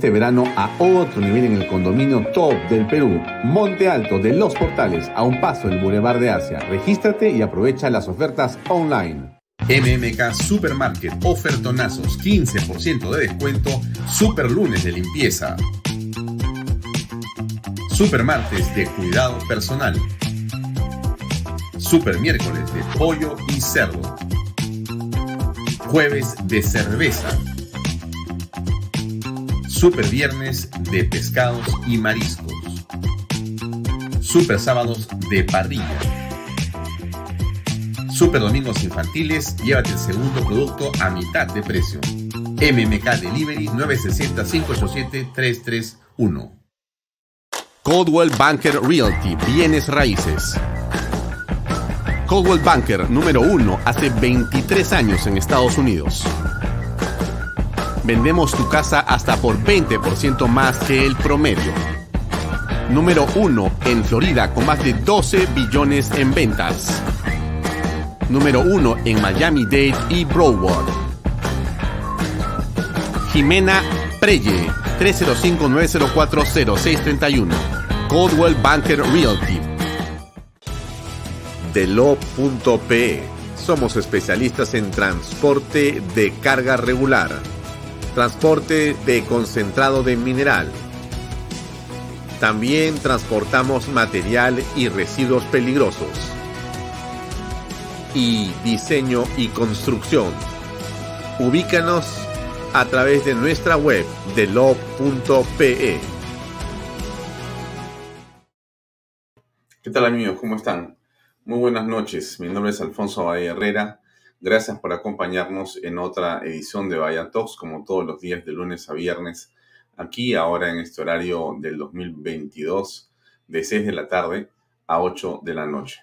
Este verano a otro nivel en el condominio top del Perú, Monte Alto de Los Portales, a un paso del Boulevard de Asia. Regístrate y aprovecha las ofertas online. MMK Supermarket, ofertonazos, 15% de descuento, super lunes de limpieza. Supermartes de cuidado personal. Super miércoles de pollo y cerdo. Jueves de cerveza Super Viernes de pescados y mariscos. Super Sábados de parrilla. Super Domingos Infantiles, llévate el segundo producto a mitad de precio. MMK Delivery 960-587-331. Coldwell Banker Realty, bienes raíces. Coldwell Banker número uno hace 23 años en Estados Unidos vendemos tu casa hasta por 20% más que el promedio. Número 1 en Florida con más de 12 billones en ventas. Número 1 en Miami-Dade y Broward. Jimena Preye, 305-904-0631. Coldwell Banker Realty. Delo.pe. Somos especialistas en transporte de carga regular transporte de concentrado de mineral. También transportamos material y residuos peligrosos. Y diseño y construcción. Ubícanos a través de nuestra web de lo.pe. ¿Qué tal amigos? ¿Cómo están? Muy buenas noches. Mi nombre es Alfonso Valle Herrera Gracias por acompañarnos en otra edición de Vaya Talks, como todos los días de lunes a viernes, aquí ahora en este horario del 2022, de 6 de la tarde a 8 de la noche.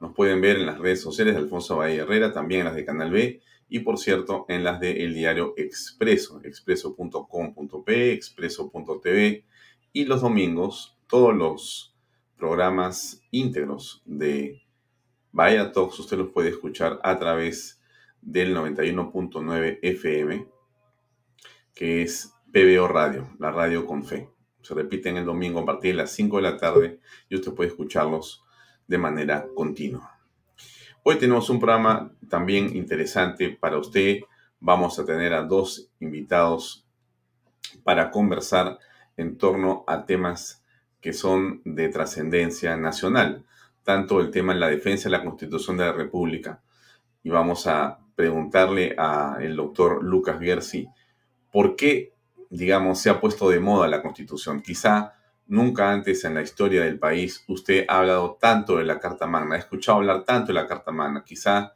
Nos pueden ver en las redes sociales de Alfonso Bahía Herrera, también en las de Canal B y por cierto en las de El Diario Expreso, expreso.com.p, expreso.tv y los domingos todos los programas íntegros de Vaya Talks usted los puede escuchar a través del 91.9 FM, que es PBO Radio, la radio con fe. Se repiten el domingo a partir de las 5 de la tarde y usted puede escucharlos de manera continua. Hoy tenemos un programa también interesante para usted. Vamos a tener a dos invitados para conversar en torno a temas que son de trascendencia nacional tanto el tema en la defensa de la Constitución de la República. Y vamos a preguntarle al doctor Lucas Gersi por qué, digamos, se ha puesto de moda la Constitución. Quizá nunca antes en la historia del país usted ha hablado tanto de la Carta Magna, ha escuchado hablar tanto de la Carta Magna. Quizá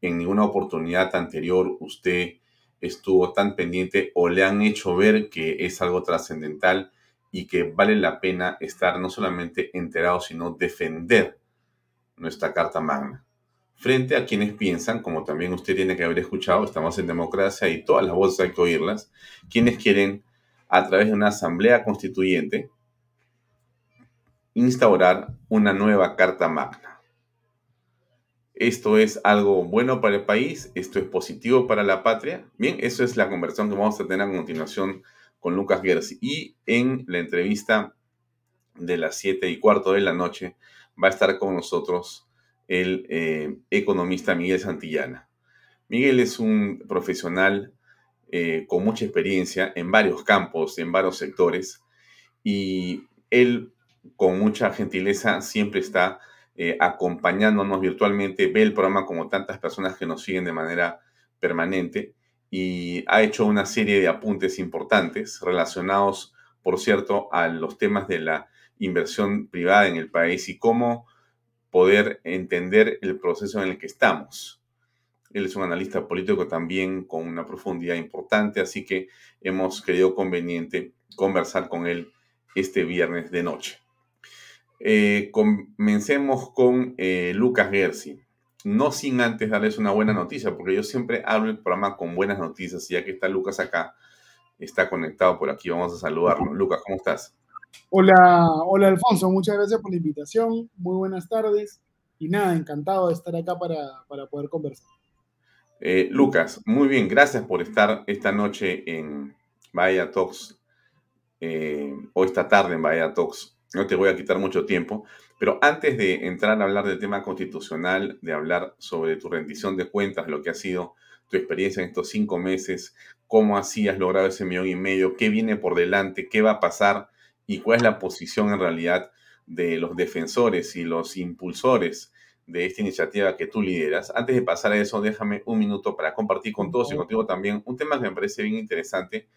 en ninguna oportunidad anterior usted estuvo tan pendiente o le han hecho ver que es algo trascendental y que vale la pena estar no solamente enterado, sino defender nuestra Carta Magna. Frente a quienes piensan, como también usted tiene que haber escuchado, estamos en democracia y todas las voces hay que oírlas, quienes quieren, a través de una asamblea constituyente, instaurar una nueva Carta Magna. Esto es algo bueno para el país, esto es positivo para la patria. Bien, eso es la conversación que vamos a tener a continuación con Lucas Gersi. Y en la entrevista de las siete y cuarto de la noche va a estar con nosotros el eh, economista Miguel Santillana. Miguel es un profesional eh, con mucha experiencia en varios campos, en varios sectores, y él con mucha gentileza siempre está eh, acompañándonos virtualmente, ve el programa como tantas personas que nos siguen de manera permanente y ha hecho una serie de apuntes importantes relacionados, por cierto, a los temas de la inversión privada en el país y cómo poder entender el proceso en el que estamos. Él es un analista político también con una profundidad importante, así que hemos querido conveniente conversar con él este viernes de noche. Eh, comencemos con eh, Lucas Gersi. No sin antes darles una buena noticia, porque yo siempre hablo el programa con buenas noticias, y ya que está Lucas acá, está conectado por aquí, vamos a saludarlo. Lucas, ¿cómo estás? Hola, hola Alfonso, muchas gracias por la invitación, muy buenas tardes y nada, encantado de estar acá para, poder conversar. Eh, Lucas, muy bien, gracias por estar esta noche en, Bahía Talks, eh, o esta tarde en Bahía Talks. No te voy a quitar mucho tiempo, pero antes de entrar a hablar del tema constitucional, de hablar sobre tu rendición de cuentas, lo que ha sido tu experiencia en estos cinco meses, cómo así has logrado ese millón y medio, qué viene por delante, qué va a pasar y cuál es la posición en realidad de los defensores y los impulsores de esta iniciativa que tú lideras. Antes de pasar a eso, déjame un minuto para compartir con todos y contigo también un tema que me parece bien interesante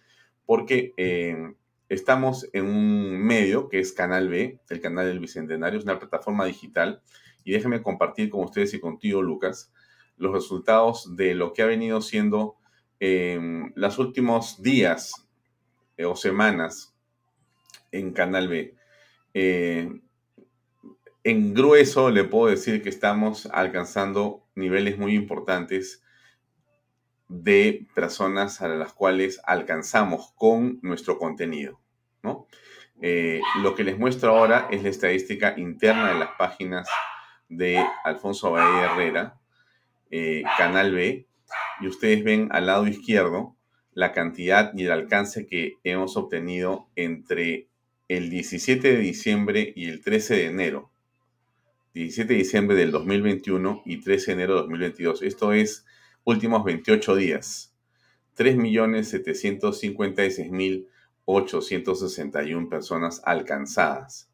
porque eh, estamos en un medio que es Canal B, el canal del Bicentenario, es una plataforma digital y déjame compartir con ustedes y contigo, Lucas, los resultados de lo que ha venido siendo en los últimos días eh, o semanas en Canal B. Eh, en grueso le puedo decir que estamos alcanzando niveles muy importantes de personas a las cuales alcanzamos con nuestro contenido. ¿no? Eh, lo que les muestro ahora es la estadística interna de las páginas de Alfonso Valle Herrera, eh, Canal B, y ustedes ven al lado izquierdo la cantidad y el alcance que hemos obtenido entre el 17 de diciembre y el 13 de enero. 17 de diciembre del 2021 y 13 de enero de 2022. Esto es últimos 28 días. 3.756.861 personas alcanzadas.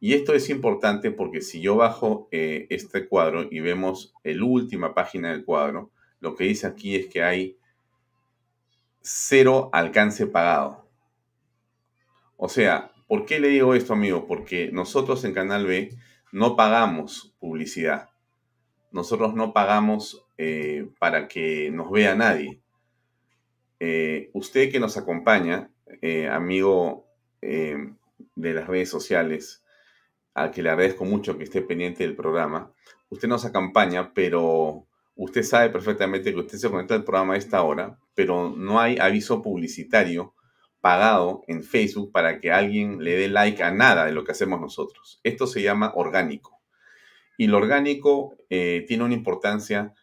Y esto es importante porque si yo bajo eh, este cuadro y vemos la última página del cuadro, lo que dice aquí es que hay cero alcance pagado. O sea, ¿por qué le digo esto, amigo? Porque nosotros en Canal B no pagamos publicidad. Nosotros no pagamos eh, para que nos vea nadie. Eh, usted que nos acompaña, eh, amigo de las redes sociales, al que le agradezco mucho que esté pendiente del programa, usted nos acompaña, pero usted sabe perfectamente que usted se conecta al programa a esta hora, pero no hay aviso publicitario pagado en Facebook para que alguien le dé like a nada de lo que hacemos nosotros. Esto se llama orgánico. Y lo orgánico eh, tiene una importancia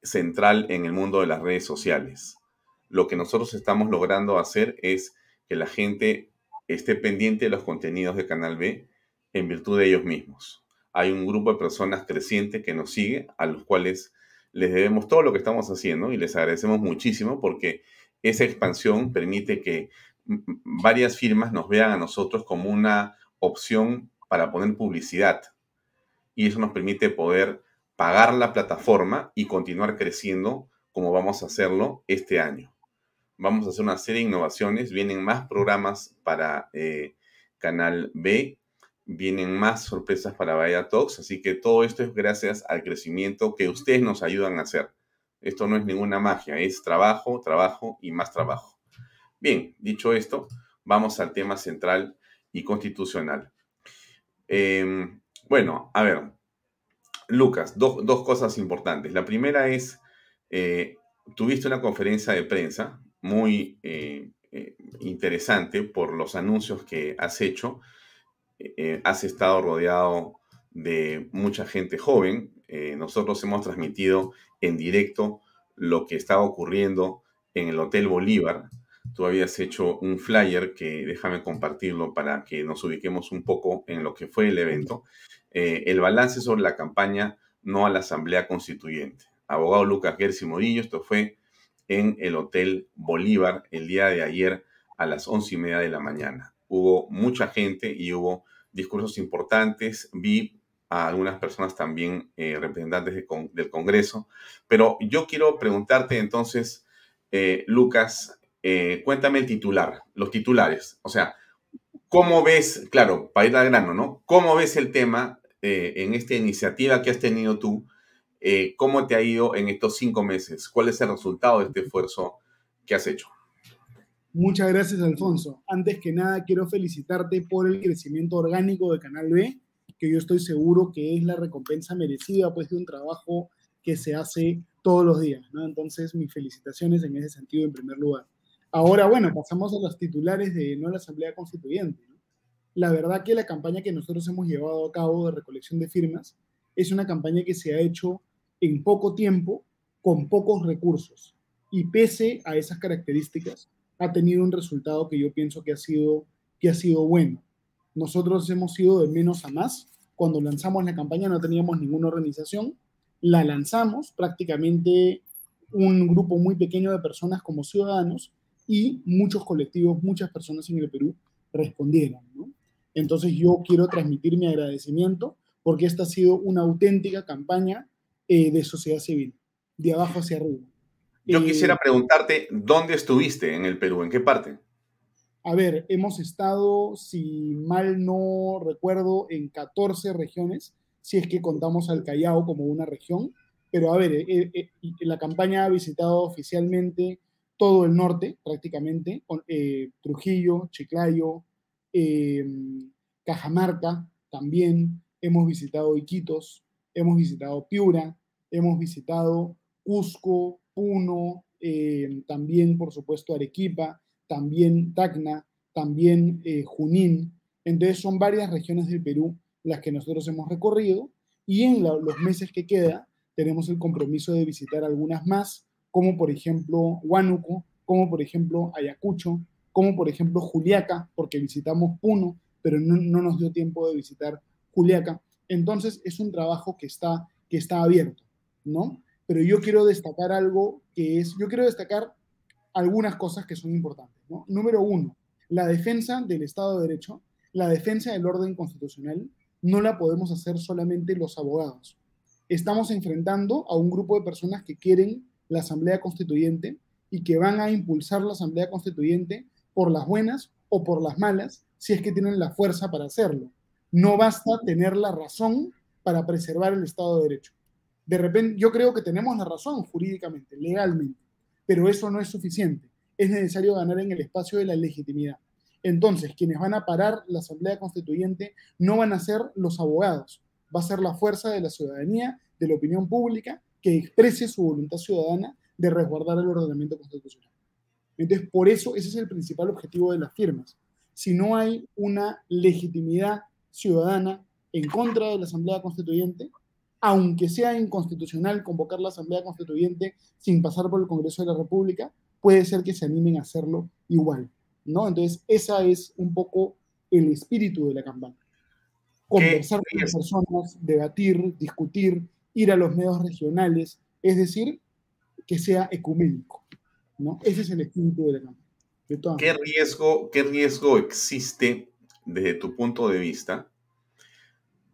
central en el mundo de las redes sociales. Lo que nosotros estamos logrando hacer es que la gente esté pendiente de los contenidos de Canal B en virtud de ellos mismos. Hay un grupo de personas creciente que nos sigue, a los cuales les debemos todo lo que estamos haciendo y les agradecemos muchísimo porque esa expansión permite que varias firmas nos vean a nosotros como una opción para poner publicidad. Y eso nos permite poder pagar la plataforma y continuar creciendo como vamos a hacerlo este año. Vamos a hacer una serie de innovaciones, vienen más programas para eh, Canal B, vienen más sorpresas para Vaya Talks, así que todo esto es gracias al crecimiento que ustedes nos ayudan a hacer. Esto no es ninguna magia, es trabajo, trabajo y más trabajo. Bien, dicho esto, vamos al tema central y constitucional. Em, bueno, a ver, Lucas, dos cosas importantes. La primera es, eh, tuviste una conferencia de prensa muy eh, eh, interesante por los anuncios que has hecho. has estado rodeado de mucha gente joven. nosotros hemos transmitido en directo lo que estaba ocurriendo en el Hotel Bolívar. Tú habías hecho un flyer que déjame compartirlo para que nos ubiquemos un poco en lo que fue el evento. Eh, el balance sobre la campaña no a la Asamblea Constituyente. Abogado Lucas Gersi Morillo, esto fue en el Hotel Bolívar el día de ayer a las once y media de la mañana. Hubo mucha gente y hubo discursos importantes. Vi a algunas personas también eh, representantes del Congreso. Pero yo quiero preguntarte entonces, eh, Lucas, eh, cuéntame el titular, los titulares. O sea, ¿cómo ves, claro, para ir al grano, ¿no? ¿Cómo ves el tema en esta iniciativa que has tenido tú? ¿Cómo te ha ido en estos cinco meses? ¿Cuál es el resultado de este esfuerzo que has hecho? Muchas gracias, Alfonso. Antes que nada, quiero felicitarte por el crecimiento orgánico de Canal B que yo estoy seguro que es la recompensa merecida pues de un trabajo que se hace todos los días, ¿no? Entonces, mis felicitaciones en ese sentido en primer lugar. Ahora, bueno, pasamos a los titulares de no la Asamblea Constituyente. La verdad que la campaña que nosotros hemos llevado a cabo de recolección de firmas es una campaña que se ha hecho en poco tiempo, con pocos recursos. Y pese a esas características, ha tenido un resultado que yo pienso que ha sido, que ha sido bueno. Nosotros hemos ido de menos a más. Cuando lanzamos la campaña no teníamos ninguna organización. La lanzamos prácticamente un grupo muy pequeño de personas como ciudadanos y muchos colectivos, muchas personas en el Perú respondieron. Entonces yo quiero transmitir mi agradecimiento porque esta ha sido una auténtica campaña eh, de sociedad civil, de abajo hacia arriba. Yo eh, quisiera preguntarte, ¿dónde estuviste en el Perú? ¿En qué parte? A ver, hemos estado, si mal no recuerdo, en 14 regiones, si es que contamos al Callao como una región. Pero a ver, eh, la campaña ha visitado oficialmente todo el norte, prácticamente, Trujillo, Chiclayo, Cajamarca también, hemos visitado Iquitos, hemos visitado Piura, hemos visitado Cusco, Puno, eh, también por supuesto Arequipa, también Tacna, también eh, Junín. Entonces son varias regiones del Perú las que nosotros hemos recorrido y en los meses que queda tenemos el compromiso de visitar algunas más, como por ejemplo Huánuco, como por ejemplo Ayacucho, como por ejemplo Juliaca, porque visitamos Puno, pero no, no nos dio tiempo de visitar Juliaca. Entonces es un trabajo que está, que está abierto, ¿no? Pero yo quiero destacar algo que es, yo quiero destacar algunas cosas que son importantes. Número uno, la defensa del Estado de Derecho, la defensa del orden constitucional, no la podemos hacer solamente los abogados. Estamos enfrentando a un grupo de personas que quieren la Asamblea Constituyente y que van a impulsar la Asamblea Constituyente por las buenas o por las malas, si es que tienen la fuerza para hacerlo. No basta tener la razón para preservar el Estado de Derecho. De repente, yo creo que tenemos la razón jurídicamente, legalmente, pero eso no es suficiente. Es necesario ganar en el espacio de la legitimidad. Entonces, quienes van a parar la Asamblea Constituyente no van a ser los abogados, va a ser la fuerza de la ciudadanía, de la opinión pública, que exprese su voluntad ciudadana de resguardar el ordenamiento constitucional. Entonces, por eso ese es el principal objetivo de las firmas. Si no hay una legitimidad ciudadana en contra de la Asamblea Constituyente, aunque sea inconstitucional convocar la Asamblea Constituyente sin pasar por el Congreso de la República, puede ser que se animen a hacerlo igual, ¿no? Entonces, esa es un poco el espíritu de la campaña. Conversar con las personas, debatir, discutir, ir a los medios regionales, es decir, que sea ecuménico, ¿no? Ese es el espíritu de la campaña. ¿Qué riesgo, ¿Qué riesgo existe desde tu punto de vista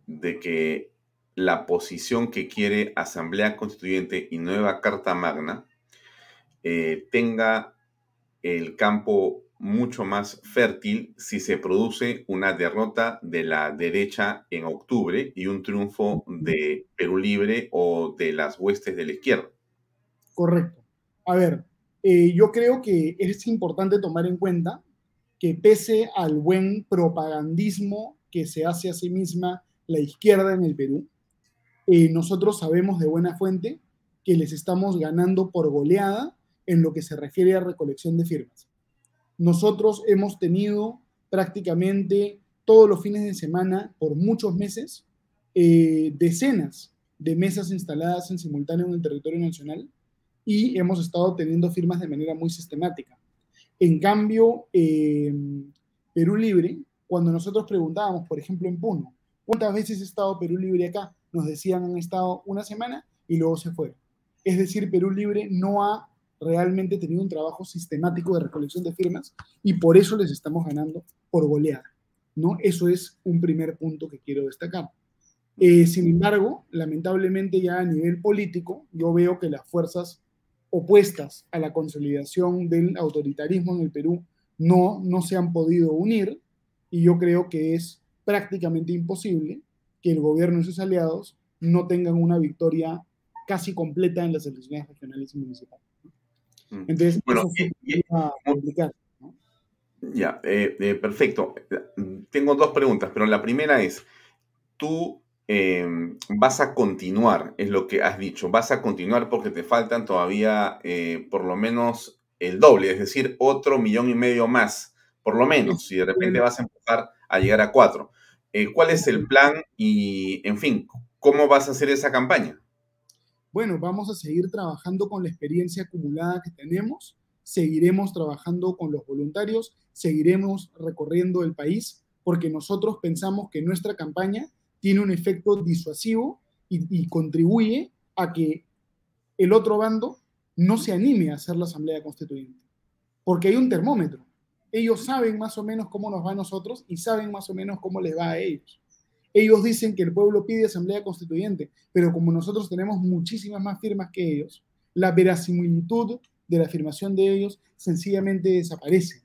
de que la posición que quiere Asamblea Constituyente y nueva Carta Magna eh, tenga el campo mucho más fértil si se produce una derrota de la derecha en octubre y un triunfo de Perú Libre o de las huestes de la izquierda. Correcto. A ver, eh, yo creo que es importante tomar en cuenta que pese al buen propagandismo que se hace a sí misma la izquierda en el Perú, eh, nosotros sabemos de buena fuente que les estamos ganando por goleada en lo que se refiere a recolección de firmas. Nosotros hemos tenido prácticamente todos los fines de semana por muchos meses eh, decenas de mesas instaladas en simultáneo en el territorio nacional y hemos estado teniendo firmas de manera muy sistemática. En cambio, Perú Libre, cuando nosotros preguntábamos, por ejemplo, en Puno, ¿cuántas veces ha estado Perú Libre acá? Nos decían han estado una semana y luego se fueron. Es decir, Perú Libre no ha realmente tenido un trabajo sistemático de recolección de firmas y por eso les estamos ganando por goleada. ¿no? Eso es un primer punto que quiero destacar. Eh, sin embargo, lamentablemente ya a nivel político, yo veo que las fuerzas opuestas a la consolidación del autoritarismo en el Perú no, no se han podido unir y yo creo que es prácticamente imposible que el gobierno y sus aliados no tengan una victoria casi completa en las elecciones regionales y municipales. Mm. Entonces, bueno, eso Ya, eh, eh, perfecto. Tengo dos preguntas, pero la primera es, tú Em, vas a continuar, es lo que has dicho, vas a continuar porque te faltan todavía eh, por lo menos el doble, es decir, otro millón y medio más, por lo menos, si de repente vas a empezar a llegar a cuatro. Eh, ¿Cuál es el plan y, en fin, cómo vas a hacer esa campaña? Bueno, vamos a seguir trabajando con la experiencia acumulada que tenemos. seguiremos trabajando con los voluntarios, seguiremos recorriendo el país, porque nosotros pensamos que nuestra campaña tiene un efecto disuasivo y, contribuye a que el otro bando no se anime a hacer la Asamblea Constituyente, porque hay un termómetro. Ellos saben más o menos cómo nos va a nosotros y saben más o menos cómo les va a ellos. Ellos dicen que el pueblo pide Asamblea Constituyente, pero como nosotros tenemos muchísimas más firmas que ellos, la verasimilitud de la afirmación de ellos sencillamente desaparece.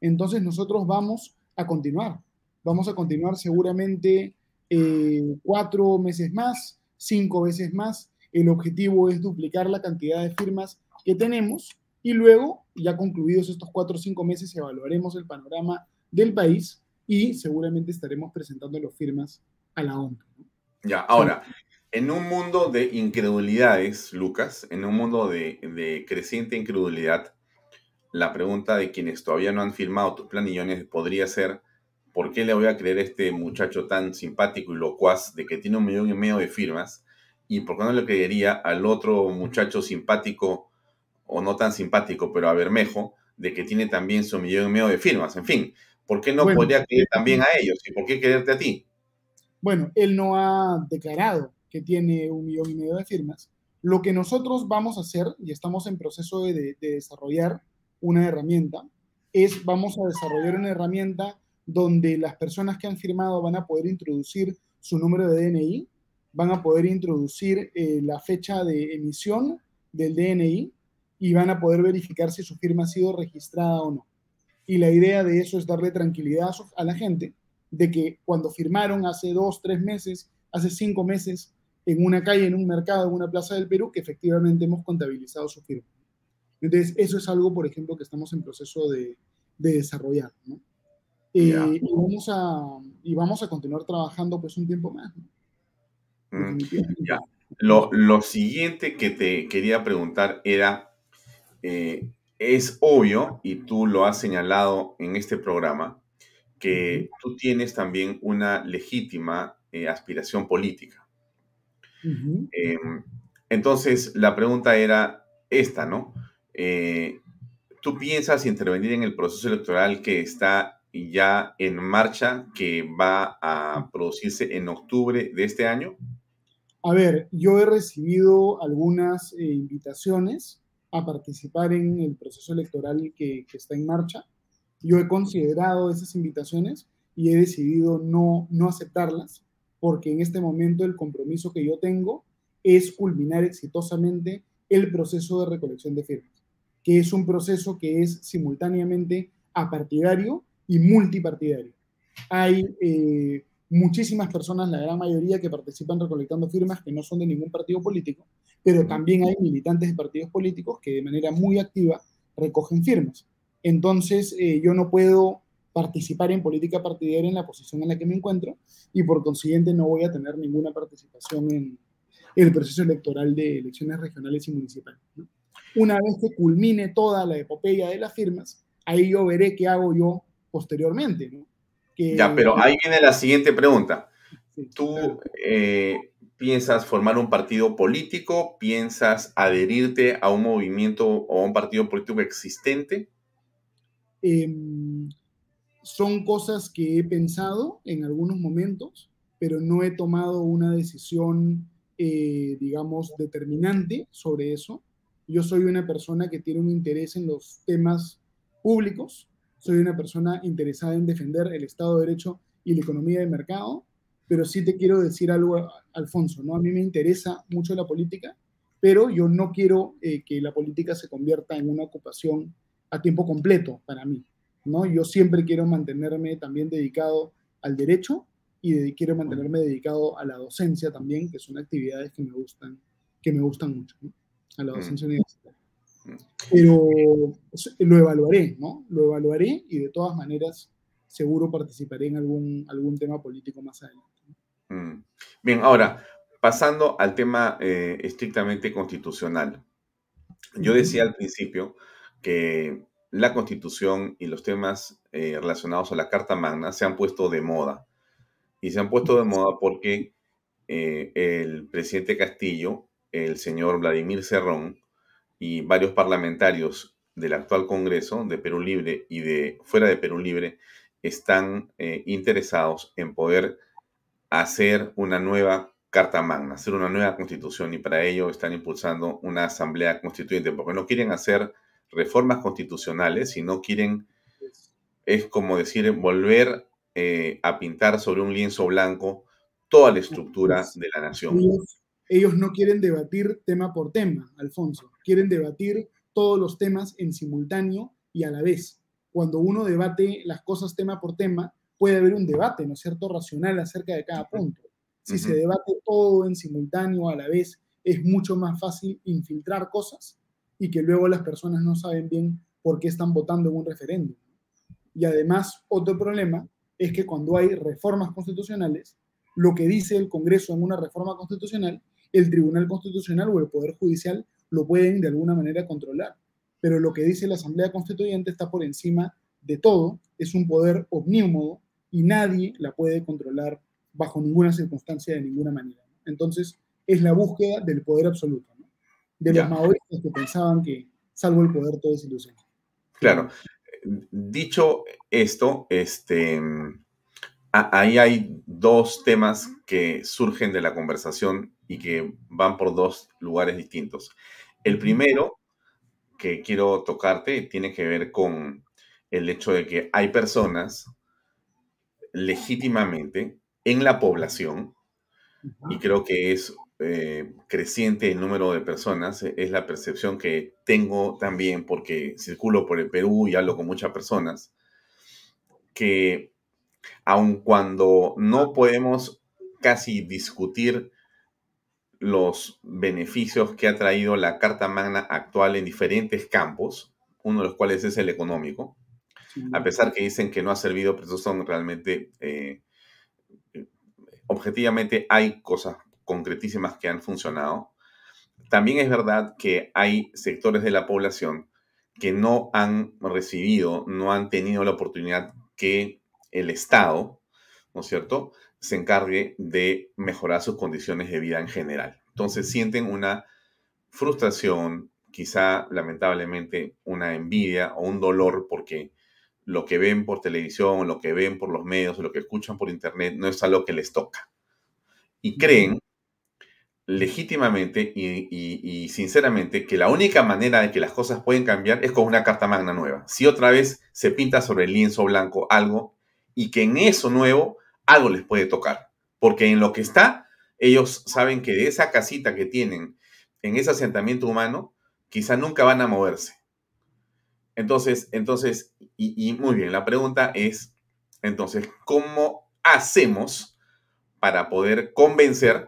Entonces nosotros vamos a continuar, vamos a continuar seguramente eh, cuatro meses más, cinco veces más. El objetivo es duplicar la cantidad de firmas que tenemos y luego, ya concluidos estos cuatro o cinco meses, evaluaremos el panorama del país y seguramente estaremos presentando las firmas a la ONU. Ya, ahora, en un mundo de incredulidades, Lucas, en un mundo de, creciente incredulidad, la pregunta de quienes todavía no han firmado tus planillones podría ser, ¿por qué le voy a creer a este muchacho tan simpático y locuaz de que tiene un millón y medio de firmas? ¿Y por qué no le creería al otro muchacho simpático o no tan simpático, pero a Bermejo, de que tiene también su millón y medio de firmas? En fin, ¿por qué no podría creer también a ellos? ¿Y por qué creerte a ti? Bueno, él no ha declarado que tiene un millón y medio de firmas. Lo que nosotros vamos a hacer, y estamos en proceso de, desarrollar una herramienta, es vamos a desarrollar una herramienta donde las personas que han firmado van a poder introducir su número de DNI, van a poder introducir eh, la fecha de emisión del DNI y van a poder verificar si su firma ha sido registrada o no. Y la idea de eso es darle tranquilidad a la gente de que cuando firmaron hace dos, tres meses, hace cinco meses, en una calle, en un mercado, en una plaza del Perú, que efectivamente hemos contabilizado su firma. Entonces, eso es algo, por ejemplo, que estamos en proceso de, desarrollar. Eh, y, vamos a, y vamos a continuar trabajando pues un tiempo más. Mm, lo, lo, siguiente que te quería preguntar era, eh, es obvio, y tú lo has señalado en este programa, que tú tienes también una legítima eh, aspiración política. Em, entonces, la pregunta era esta, ¿no? Eh, ¿Tú piensas intervenir en el proceso electoral que está ya en marcha, que va a producirse en octubre de este año? A ver, yo he recibido algunas eh, invitaciones a participar en el proceso electoral que, está en marcha. Yo he considerado esas invitaciones y he decidido no, no aceptarlas porque en este momento el compromiso que yo tengo es culminar exitosamente el proceso de recolección de firmas, que es un proceso que es simultáneamente apartidario y multipartidario. Hay eh, muchísimas personas, la gran mayoría, que participan recolectando firmas que no son de ningún partido político, pero también hay militantes de partidos políticos que de manera muy activa recogen firmas. Entonces, eh, yo no puedo participar en política partidaria en la posición en la que me encuentro y por consiguiente no voy a tener ninguna participación en, el proceso electoral de elecciones regionales y municipales. Una vez que culmine toda la epopeya de las firmas, ahí yo veré qué hago yo posteriormente. ya, pero ahí viene la siguiente pregunta. ¿Tú eh, piensas formar un partido político? ¿Piensas adherirte a un movimiento o a un partido político existente? Eh, son cosas que he pensado en algunos momentos, pero no he tomado una decisión, eh, digamos, determinante sobre eso. Yo soy una persona que tiene un interés en los temas públicos, soy una persona interesada en defender el Estado de Derecho y la economía de mercado, pero sí te quiero decir algo, Alfonso, ¿no? A mí me interesa mucho la política, pero yo no quiero eh, que la política se convierta en una ocupación a tiempo completo para mí. ¿no? Yo siempre quiero mantenerme también dedicado al derecho y quiero mantenerme dedicado a la docencia también, que son actividades que me gustan, que me gustan mucho, a la mm. docencia universitaria. Mm. Pero lo evaluaré, ¿no? Lo evaluaré y de todas maneras seguro participaré en algún, algún tema político más adelante. Mm. Bien, ahora, pasando al tema eh, estrictamente constitucional. Yo decía al principio que la constitución y los temas eh, relacionados a la Carta Magna se han puesto de moda. Y se han puesto de moda porque eh, el presidente Castillo, el señor Vladimir Cerrón y varios parlamentarios del actual Congreso de Perú Libre y de fuera de Perú Libre están interesados en poder hacer una nueva Carta Magna, hacer una nueva constitución y para ello están impulsando una asamblea constituyente porque no quieren hacer reformas constitucionales, sino quieren, es como decir, volver eh, a pintar sobre un lienzo blanco toda la estructura de la nación. ellos no quieren debatir tema por tema, Alfonso, quieren debatir todos los temas en simultáneo y a la vez. Cuando uno debate las cosas tema por tema, puede haber un debate, ¿no es cierto?, racional acerca de cada punto. Si se debate todo en simultáneo a la vez, es mucho más fácil infiltrar cosas y que luego las personas no saben bien por qué están votando en un referéndum. Y además, otro problema es que cuando hay reformas constitucionales, lo que dice el Congreso en una reforma constitucional, el Tribunal Constitucional o el Poder Judicial lo pueden de alguna manera controlar. Pero lo que dice la Asamblea Constituyente está por encima de todo, es un poder omnímodo y nadie la puede controlar bajo ninguna circunstancia de ninguna manera. Entonces, es la búsqueda del poder absoluto, de los maoristas que pensaban que salvo el poder todo es ilusión. Claro. Dicho esto, este, ahí hay dos temas que surgen de la conversación y que van por dos lugares distintos. El primero que quiero tocarte tiene que ver con el hecho de que hay personas legítimamente en la población, y creo que es eh, creciente el número de personas, e, es la percepción que tengo también porque circulo por el Perú y hablo con muchas personas, que aun cuando no podemos casi discutir los beneficios que ha traído la Carta Magna actual en diferentes campos, uno de los cuales es el económico, a pesar que dicen que no ha servido, pero eso son realmente, eh, objetivamente hay cosas concretísimas que han funcionado. También es verdad que hay sectores de la población que no han recibido, no han tenido la oportunidad que el Estado, ¿no es cierto?, se encargue de mejorar sus condiciones de vida en general. Entonces sienten una frustración, quizá lamentablemente una envidia o un dolor porque lo que ven por televisión, lo que ven por los medios, lo que escuchan por internet no es algo que les toca. Y creen legítimamente y, sinceramente que la única manera de que las cosas pueden cambiar es con una carta magna nueva. Si otra vez se pinta sobre el lienzo blanco algo y que en eso nuevo algo les puede tocar. Porque en lo que está, ellos saben que de esa casita que tienen en ese asentamiento humano, quizá nunca van a moverse. Entonces, entonces, y, muy bien, la pregunta es, entonces, ¿cómo hacemos para poder convencer,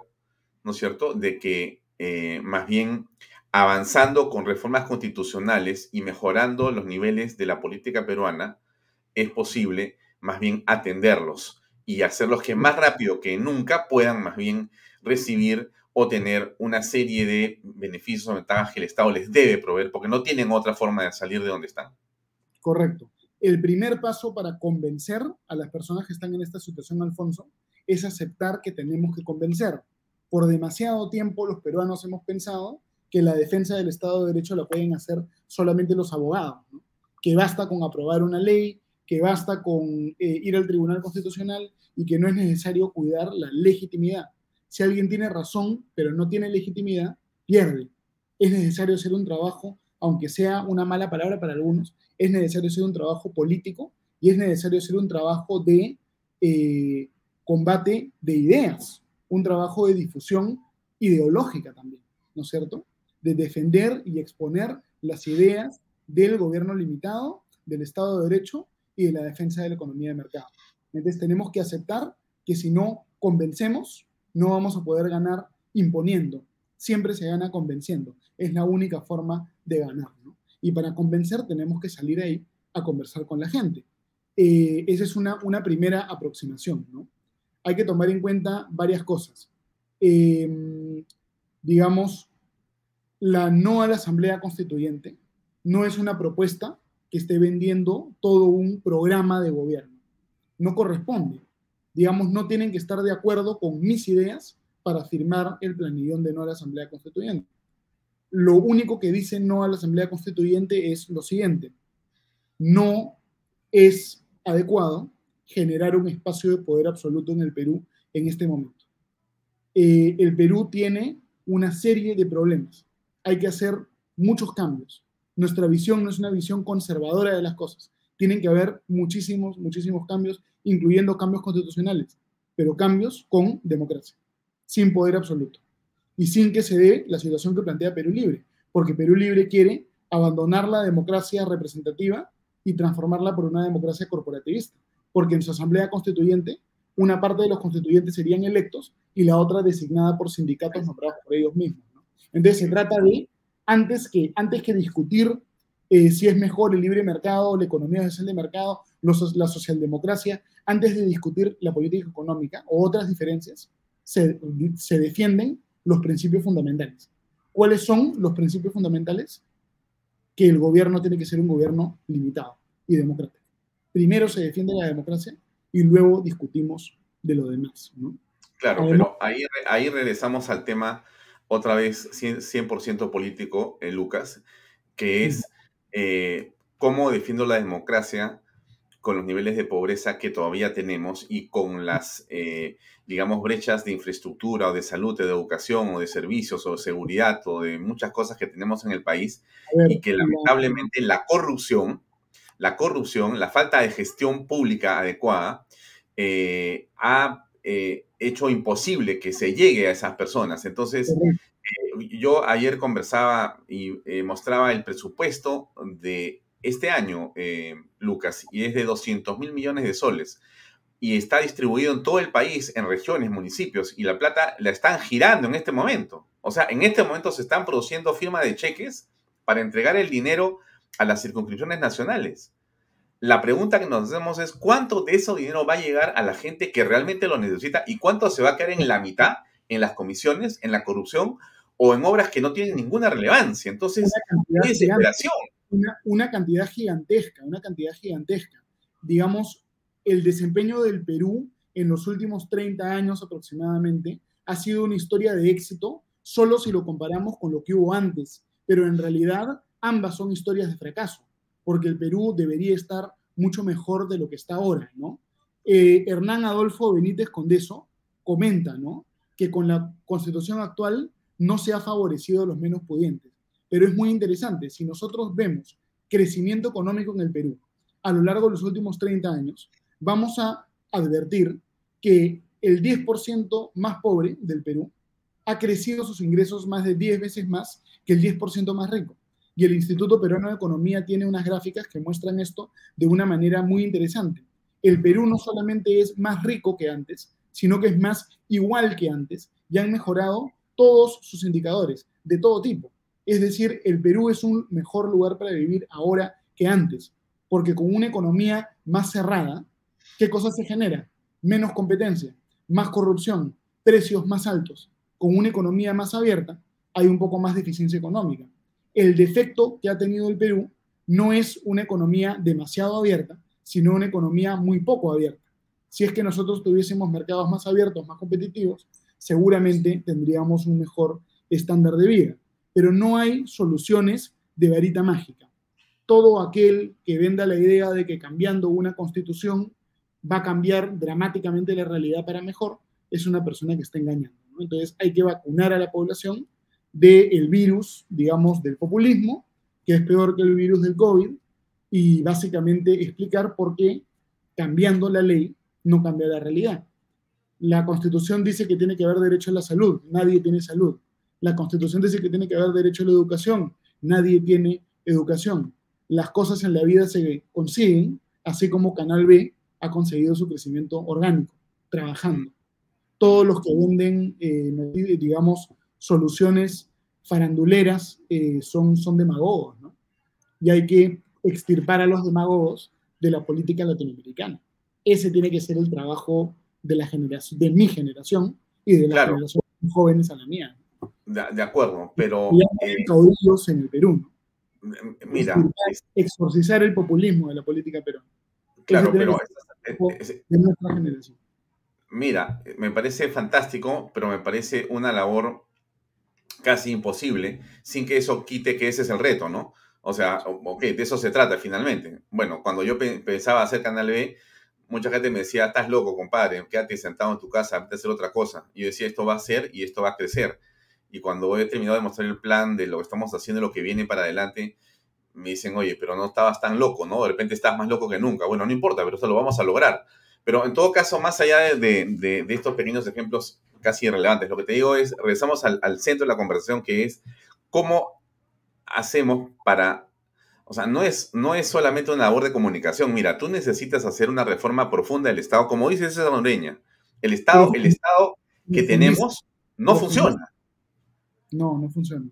¿no es cierto?, de que eh, más bien avanzando con reformas constitucionales y mejorando los niveles de la política peruana, es posible más bien atenderlos y hacerlos que más rápido que nunca puedan más bien recibir o tener una serie de beneficios o ventajas que el Estado les debe proveer, porque no tienen otra forma de salir de donde están. Correcto. El primer paso para convencer a las personas que están en esta situación, Alfonso, es aceptar que tenemos que convencer. Por demasiado tiempo los peruanos hemos pensado que la defensa del Estado de Derecho la pueden hacer solamente los abogados, que basta con aprobar una ley, que basta con eh, ir al Tribunal Constitucional y que no es necesario cuidar la legitimidad. Si alguien tiene razón, pero no tiene legitimidad, pierde. Es necesario hacer un trabajo, aunque sea una mala palabra para algunos, es necesario hacer un trabajo político y es necesario hacer un trabajo de eh, combate de ideas, un trabajo de difusión ideológica también, ¿no es cierto? De defender y exponer las ideas del gobierno limitado, del Estado de Derecho y de la defensa de la economía de mercado. Entonces tenemos que aceptar que si no convencemos, no vamos a poder ganar imponiendo. Siempre se gana convenciendo. Es la única forma de ganar. Y para convencer tenemos que salir ahí a conversar con la gente. Eh, esa es una, primera aproximación. Hay que tomar en cuenta varias cosas. Em, digamos, la no a la Asamblea Constituyente no es una propuesta que esté vendiendo todo un programa de gobierno. No corresponde. Digamos, no tienen que estar de acuerdo con mis ideas para firmar el planillón de no a la Asamblea Constituyente. lo único que dice no a la Asamblea Constituyente es lo siguiente. No es adecuado generar un espacio de poder absoluto en el Perú en este momento. Eh, el Perú tiene una serie de problemas. Hay que hacer muchos cambios. Nuestra visión no es una visión conservadora de las cosas. Tienen que haber muchísimos, muchísimos cambios, incluyendo cambios constitucionales, pero cambios con democracia, sin poder absoluto y sin que se dé la situación que plantea Perú Libre, porque Perú Libre quiere abandonar la democracia representativa y transformarla por una democracia corporativista, porque en su asamblea constituyente una parte de los constituyentes serían electos y la otra designada por sindicatos nombrados por ellos mismos. Entonces se trata de, antes que, antes que discutir eh, si es mejor el libre mercado, la economía social de mercado, los, la socialdemocracia, antes de discutir la política económica o otras diferencias, se, se defienden los principios fundamentales. ¿Cuáles son los principios fundamentales? Que el gobierno tiene que ser un gobierno limitado y democrático. Primero se defiende la democracia y luego discutimos de lo demás. ¿no? Claro, pero ahí, ahí regresamos al tema otra vez 100%, político, eh, Lucas, que es eh, cómo defiendo la democracia con los niveles de pobreza que todavía tenemos y con las, eh, digamos, brechas de infraestructura o de salud, de educación o de servicios o de seguridad o de muchas cosas que tenemos en el país y que lamentablemente la corrupción, la corrupción, la falta de gestión pública adecuada eh, ha eh, hecho imposible que se llegue a esas personas. Entonces, yo ayer conversaba y mostraba el presupuesto de este año, eh, Lucas, y es de 200 mil millones de soles, y está distribuido en todo el país, en regiones, municipios, y la plata la están girando en este momento. O sea, en este momento se están produciendo firmas de cheques para entregar el dinero a las circunscripciones nacionales. La pregunta que nos hacemos es cuánto de ese dinero va a llegar a la gente que realmente lo necesita y cuánto se va a quedar en la mitad, en las comisiones, en la corrupción o en obras que no tienen ninguna relevancia. Entonces, es desesperación una, cantidad gigantesca, una cantidad gigantesca. Digamos, el desempeño del Perú en los últimos 30 años aproximadamente ha sido una historia de éxito solo si lo comparamos con lo que hubo antes, pero en realidad ambas son historias de fracaso, porque el Perú debería estar mucho mejor de lo que está ahora, ¿no? Eh, Hernán Adolfo Benítez Condeso comenta, ¿no? Que con la constitución actual no se ha favorecido a los menos pudientes. Pero es muy interesante, si nosotros vemos crecimiento económico en el Perú a lo largo de los últimos 30 años, vamos a advertir que el 10% más pobre del Perú ha crecido sus ingresos más de 10 veces más que el 10% más rico. Y el Instituto Peruano de Economía tiene unas gráficas que muestran esto de una manera muy interesante. El Perú no solamente es más rico que antes, sino que es más igual que antes y han mejorado todos sus indicadores de todo tipo. Es decir, el Perú es un mejor lugar para vivir ahora que antes, porque con una economía más cerrada, ¿qué cosa se genera? Menos competencia, más corrupción, precios más altos. Con una economía más abierta, hay un poco más de eficiencia económica. El defecto que ha tenido el Perú no es una economía demasiado abierta, sino una economía muy poco abierta. Si es que nosotros tuviésemos mercados más abiertos, más competitivos, seguramente tendríamos un mejor estándar de vida pero no hay soluciones de varita mágica. Todo aquel que venda la idea de que cambiando una constitución va a cambiar dramáticamente la realidad para mejor, es una persona que está engañando. Entonces hay que vacunar a la población del virus, digamos, del populismo, que es peor que el virus del COVID, y básicamente explicar por qué cambiando la ley no cambia la realidad. La constitución dice que tiene que haber derecho a la salud, nadie tiene salud. La Constitución dice que tiene que haber derecho a la educación. Nadie tiene educación. Las cosas en la vida se consiguen, así como Canal B ha conseguido su crecimiento orgánico, trabajando. Todos los que venden, eh, digamos, soluciones faranduleras eh, son, son demagogos. Y hay que extirpar a los demagogos de la política latinoamericana. Ese tiene que ser el trabajo de, la generación, de mi generación y de las generaciones jóvenes a la mía. De, acuerdo, pero... Eh, caudillos en el Perú. Mira... Exorcizar el populismo de la política peruana. Claro, pero... de nuestra generación. Mira, me parece fantástico, pero me parece una labor casi imposible, sin que eso quite que ese es el reto, ¿no? O sea, ok, de eso se trata finalmente. Bueno, cuando yo pensaba hacer Canal B, mucha gente me decía, estás loco, compadre, quédate sentado en tu casa, vete a hacer otra cosa. Y yo decía, esto va a ser y esto va a crecer. Y cuando he terminado de mostrar el plan de lo que estamos haciendo, lo que viene para adelante, me dicen, oye, pero no estabas tan loco, ¿no? De repente estás más loco que nunca. Bueno, no importa, pero esto lo vamos a lograr. Pero en todo caso, más allá de, estos pequeños ejemplos casi irrelevantes, lo que te digo es, regresamos al centro de la conversación, que es cómo hacemos para o sea, no es, no es solamente una labor de comunicación. Mira, tú necesitas hacer una reforma profunda del Estado, como dice esa hondureña. El Estado, el Estado que tenemos no funciona. No, no funciona.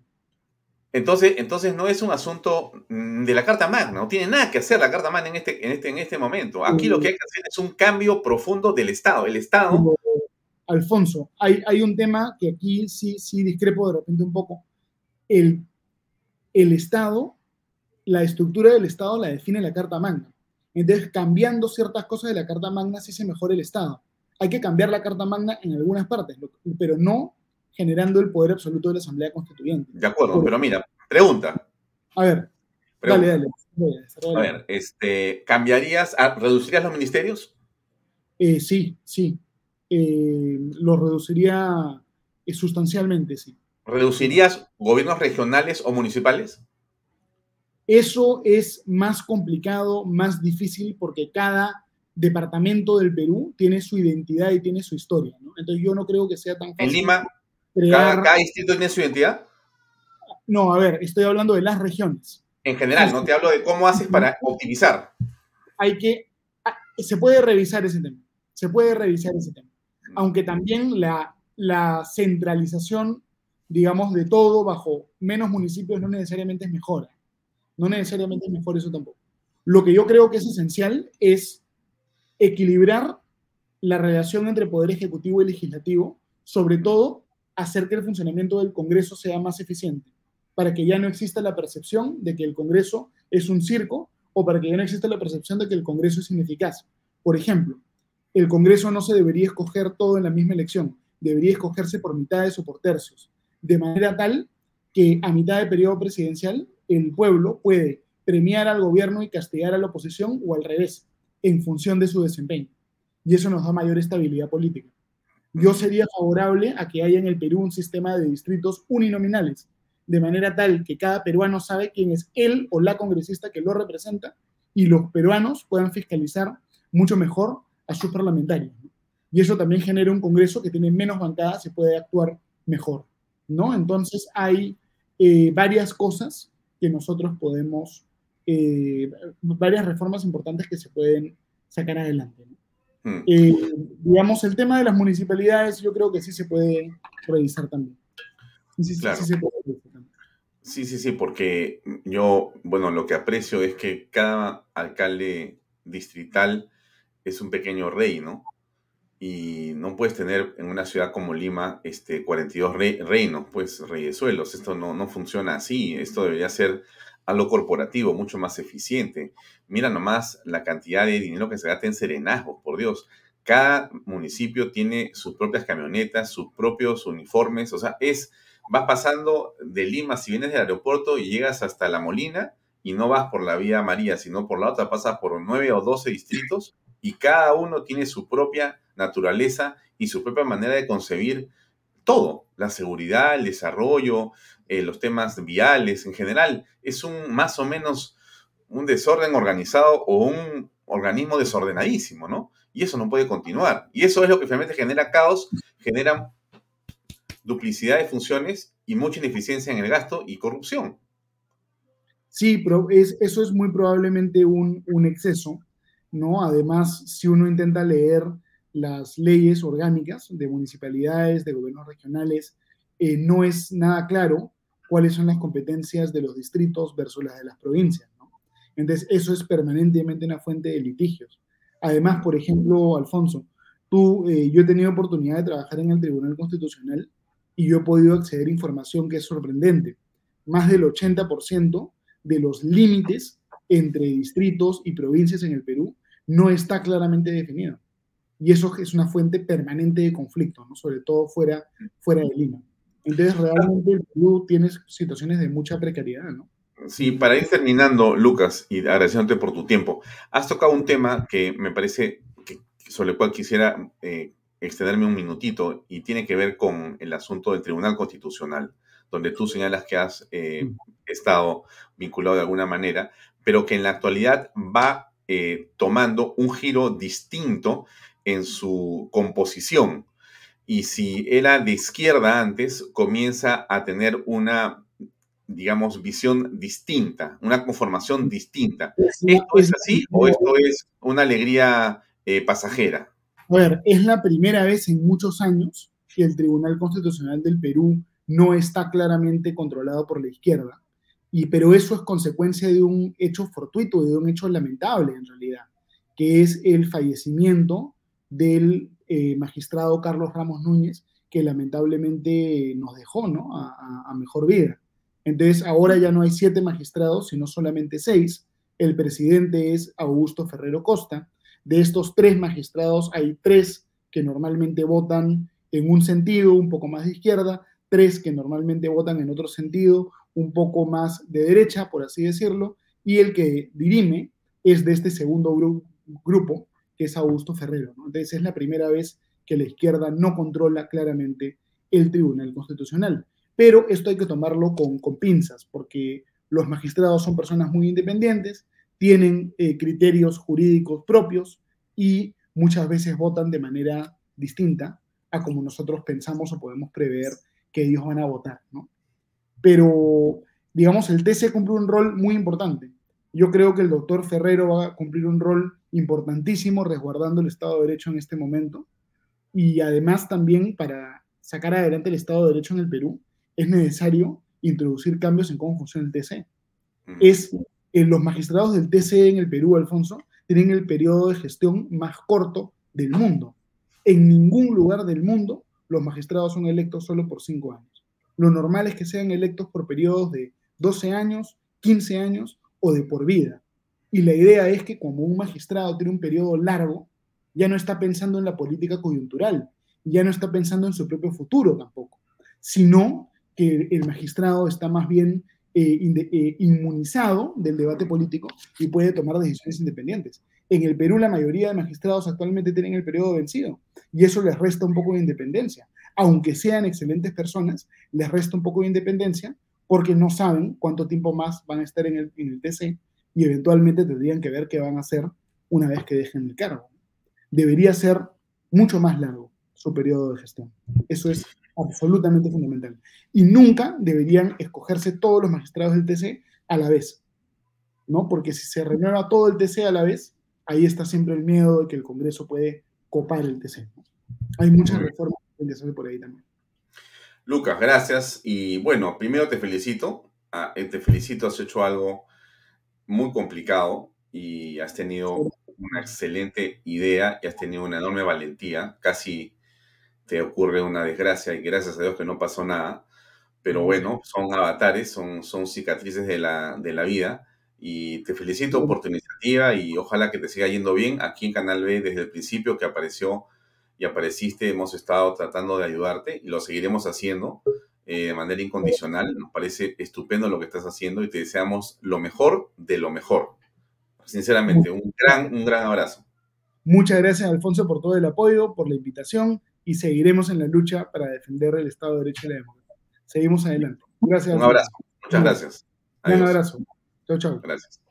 Entonces, entonces no es un asunto mm, de la Carta Magna, no tiene nada que hacer la Carta Magna en este, en este, en este momento. Aquí lo que hay que hacer es un cambio profundo del Estado. El Estado. Alfonso, hay, hay un tema que aquí sí, sí discrepo de repente un poco. El, el Estado la estructura del Estado la define la Carta Magna. Entonces, cambiando ciertas cosas de la Carta Magna, sí se mejora el Estado. Hay que cambiar la Carta Magna en algunas partes, pero no generando el poder absoluto de la Asamblea Constituyente. De acuerdo, pero mira, pregunta. A ver, dale, dale. A ver, este, ¿cambiarías, reducirías los ministerios? Eh, sí, sí. Eh, lo reduciría eh, sustancialmente, sí. ¿Reducirías gobiernos regionales o municipales? Eso es más complicado, más difícil, porque cada departamento del Perú tiene su identidad y tiene su historia. ¿no? Entonces yo no creo que sea tan fácil. ¿En Lima cada, distrito tiene su identidad? No, a ver, estoy hablando de las regiones. En general, no te hablo de cómo haces para optimizar. Hay que, ah, se puede revisar ese tema, se puede revisar ese tema. Aunque también la, la centralización, digamos, de todo bajo menos municipios no necesariamente es mejor. No necesariamente es mejor eso tampoco. Lo que yo creo que es esencial es equilibrar la relación entre poder ejecutivo y legislativo, sobre todo hacer que el funcionamiento del Congreso sea más eficiente, para que ya no exista la percepción de que el Congreso es un circo o para que ya no exista la percepción de que el Congreso es ineficaz. Por ejemplo, el Congreso no se debería escoger todo en la misma elección, debería escogerse por mitades o por tercios, de manera tal que a mitad de periodo presidencial el pueblo puede premiar al gobierno y castigar a la oposición o al revés, en función de su desempeño. Y eso nos da mayor estabilidad política. Yo sería favorable a que haya en el Perú un sistema de distritos uninominales, de manera tal que cada peruano sabe quién es él o la congresista que lo representa y los peruanos puedan fiscalizar mucho mejor a sus parlamentarios. Y eso también genera un Congreso que tiene menos bancadas y puede actuar mejor. ¿no? Entonces hay eh, varias cosas que nosotros podemos, eh, varias reformas importantes que se pueden sacar adelante. Hmm. Eh, digamos, el tema de las municipalidades yo creo que sí se puede revisar también. Sí, claro. sí, sí, sí, sí, porque yo, bueno, lo que aprecio es que cada alcalde distrital es un pequeño rey, ¿no? Y no puedes tener en una ciudad como Lima este, 42 reinos, pues reyesuelos. Esto no, no funciona así. Esto debería ser algo corporativo, mucho más eficiente. Mira nomás la cantidad de dinero que se gasta en serenazgos, por Dios. Cada municipio tiene sus propias camionetas, sus propios uniformes. O sea, es, vas pasando de Lima, si vienes del aeropuerto y llegas hasta La Molina y no vas por la vía María, sino por la otra, pasas por nueve o doce distritos y cada uno tiene su propia naturaleza y su propia manera de concebir todo, la seguridad, el desarrollo, eh, los temas viales en general. Es un más o menos un desorden organizado o un organismo desordenadísimo, ¿no? Y eso no puede continuar. Y eso es lo que finalmente genera caos, genera duplicidad de funciones y mucha ineficiencia en el gasto y corrupción. Sí, pero es, eso es muy probablemente un, un exceso, ¿no? Además, si uno intenta leer las leyes orgánicas de municipalidades, de gobiernos regionales, eh, no es nada claro cuáles son las competencias de los distritos versus las de las provincias. Entonces, eso es permanentemente una fuente de litigios. Además, por ejemplo, Alfonso, tú, eh, yo he tenido oportunidad de trabajar en el Tribunal Constitucional y yo he podido acceder a información que es sorprendente. Más del 80% de los límites entre distritos y provincias en el Perú no está claramente definido y eso es una fuente permanente de conflicto, ¿no? sobre todo fuera, fuera de Lima. Entonces, realmente el Perú tiene situaciones de mucha precariedad, ¿no? Sí, para ir terminando, Lucas, y agradeciéndote por tu tiempo, has tocado un tema que me parece que, sobre el cual quisiera eh, extenderme un minutito y tiene que ver con el asunto del Tribunal Constitucional, donde tú señalas que has eh, estado vinculado de alguna manera, pero que en la actualidad va eh, tomando un giro distinto en su composición. Y si era de izquierda antes, comienza a tener una, digamos, visión distinta, una conformación distinta. ¿Esto es así o esto es una alegría eh, pasajera? A ver, es la primera vez en muchos años que el Tribunal Constitucional del Perú no está claramente controlado por la izquierda, y, pero eso es consecuencia de un hecho fortuito, de un hecho lamentable en realidad, que es el fallecimiento del eh, magistrado Carlos Ramos Núñez, que lamentablemente nos dejó ¿no? a, mejor vida. Entonces, ahora ya no hay siete magistrados, sino solamente seis. El presidente es Augusto Ferrero Costa. De estos tres magistrados, hay tres que normalmente votan en un sentido un poco más de izquierda, tres que normalmente votan en otro sentido un poco más de derecha, por así decirlo, y el que dirime es de este segundo grupo, que es Augusto Ferrero. Entonces es la primera vez que la izquierda no controla claramente el Tribunal Constitucional. Pero esto hay que tomarlo con, con pinzas, porque los magistrados son personas muy independientes, tienen eh, criterios jurídicos propios y muchas veces votan de manera distinta a como nosotros pensamos o podemos prever que ellos van a votar. Pero, digamos, el TC cumple un rol muy importante. Yo creo que el doctor Ferrero va a cumplir un rol importantísimo resguardando el Estado de Derecho en este momento. Y además también para sacar adelante el Estado de Derecho en el Perú es necesario introducir cambios en cómo funciona el TC. Es, eh, los magistrados del TC en el Perú, Alfonso, tienen el periodo de gestión más corto del mundo. En ningún lugar del mundo los magistrados son electos solo por cinco años. Lo normal es que sean electos por periodos de 12 años, 15 años o de por vida. Y la idea es que como un magistrado tiene un periodo largo, ya no está pensando en la política coyuntural, ya no está pensando en su propio futuro tampoco, sino que el magistrado está más bien eh, eh, inmunizado del debate político y puede tomar decisiones independientes. En el Perú la mayoría de magistrados actualmente tienen el periodo vencido y eso les resta un poco de independencia. Aunque sean excelentes personas, les resta un poco de independencia porque no saben cuánto tiempo más van a estar en el, en el TC y eventualmente tendrían que ver qué van a hacer una vez que dejen el cargo. Debería ser mucho más largo su periodo de gestión. Eso es absolutamente fundamental. Y nunca deberían escogerse todos los magistrados del TC a la vez, ¿no? Porque si se renueva todo el TC a la vez, ahí está siempre el miedo de que el Congreso puede copar el TC. Hay muchas reformas que hacer por ahí también. Lucas, gracias. Y bueno, primero te felicito. Ah, eh, te felicito, has hecho algo muy complicado y has tenido una excelente idea y has tenido una enorme valentía. Casi te ocurre una desgracia y gracias a Dios que no pasó nada. Pero bueno, son avatares, son, son cicatrices de la, de la vida. Y te felicito por tu iniciativa y ojalá que te siga yendo bien. Aquí en Canal B, desde el principio que apareció y apareciste, hemos estado tratando de ayudarte y lo seguiremos haciendo eh, de manera incondicional. Nos parece estupendo lo que estás haciendo y te deseamos lo mejor de lo mejor. Sinceramente, un gran, un gran abrazo. Muchas gracias, Alfonso, por todo el apoyo, por la invitación y seguiremos en la lucha para defender el Estado de Derecho y la democracia. Seguimos adelante. Gracias. Un abrazo. Muchas gracias. Un abrazo. Chao, chao. Gracias.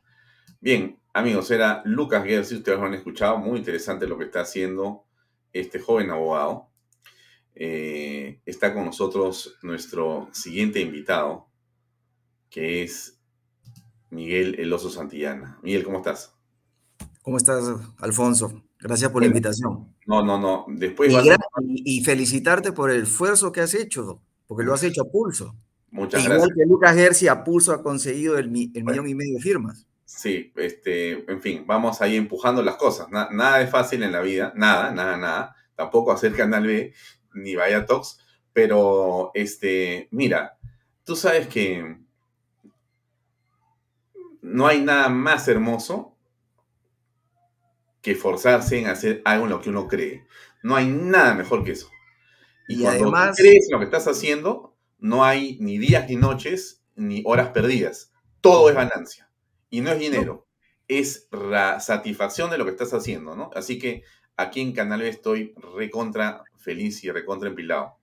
Bien, amigos, era Lucas Guerra, si ustedes lo han escuchado, muy interesante lo que está haciendo este joven abogado. Eh, está con nosotros nuestro siguiente invitado, que es Miguel Eloso Santillana. Miguel, ¿cómo estás? ¿Cómo estás, Alfonso? Gracias por la invitación. No, no, no. Después y, felicitarte por el esfuerzo que has hecho, porque lo has hecho a pulso. Muchas Igual gracias. que Lucas Gersi a pulso ha conseguido el, millón y medio de firmas. Sí, este, en fin, vamos ahí empujando las cosas. nada es fácil en la vida, nada, nada, nada. Tampoco hacer Canal B, ni vaya Talks, pero este, mira, tú sabes que no hay nada más hermoso que forzarse en hacer algo en lo que uno cree. No hay nada mejor que eso. Y, cuando además, crees en lo que estás haciendo, no hay ni días ni noches ni horas perdidas. Todo es ganancia. Y no es dinero, es la satisfacción de lo que estás haciendo, ¿no? Así que aquí en Canal B estoy recontra feliz y recontra empilado.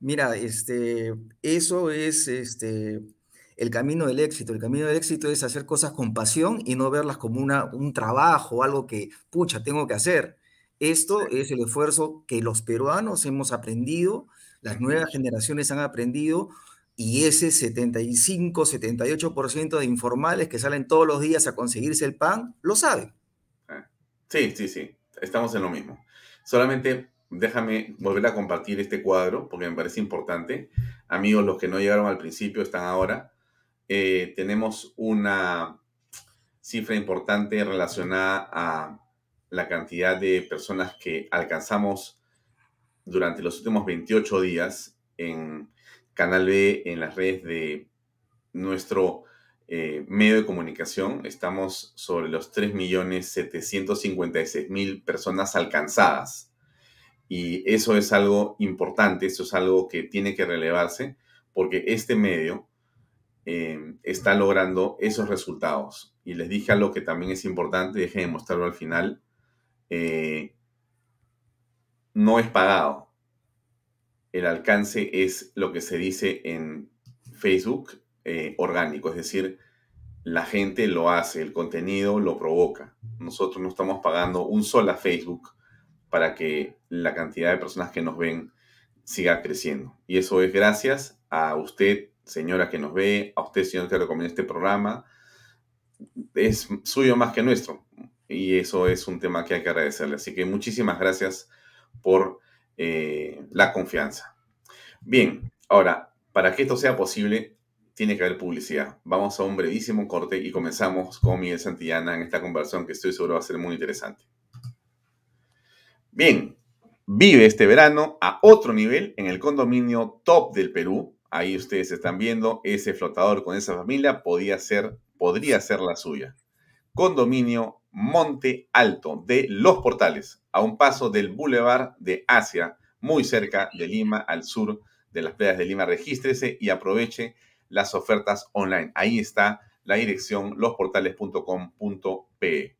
Mira, este, eso es este, el camino del éxito. El camino del éxito es hacer cosas con pasión y no verlas como una, un trabajo, algo que, pucha, tengo que hacer. Esto es el esfuerzo que los peruanos hemos aprendido, las nuevas generaciones han aprendido y ese 75, 78% de informales que salen todos los días a conseguirse el pan, lo saben. Ah, sí, sí, sí, estamos en lo mismo. Solamente déjame volver a compartir este cuadro porque me parece importante. Amigos, los que no llegaron al principio están ahora. Eh, tenemos una cifra importante relacionada a la cantidad de personas que alcanzamos durante los últimos 28 días en Canal B, en las redes de nuestro eh, medio de comunicación. Estamos sobre los 3.756.000 personas alcanzadas. Y eso es algo importante, eso es algo que tiene que relevarse, porque este medio eh, está logrando esos resultados. Y les dije algo que también es importante, dejen de mostrarlo al final. Eh, no es pagado. El alcance es lo que se dice en Facebook eh, orgánico, es decir, la gente lo hace, el contenido lo provoca. Nosotros no estamos pagando un sol a Facebook para que la cantidad de personas que nos ven siga creciendo. Y eso es gracias a usted, señora que nos ve, a usted, señor que recomienda este programa. Es suyo más que nuestro. Y eso es un tema que hay que agradecerle. Así que muchísimas gracias por eh, la confianza. Bien, ahora, para que esto sea posible, tiene que haber publicidad. Vamos a un brevísimo corte y comenzamos con Miguel Santillana en esta conversación que estoy seguro va a ser muy interesante. Bien, vive este verano a otro nivel en el condominio top del Perú. Ahí ustedes están viendo ese flotador con esa familia podía ser, podría ser la suya. Condominio Monte Alto de Los Portales, a un paso del Boulevard de Asia, muy cerca de Lima, al sur de las playas de Lima. Regístrese y aproveche las ofertas online. Ahí está la dirección losportales.com.pe.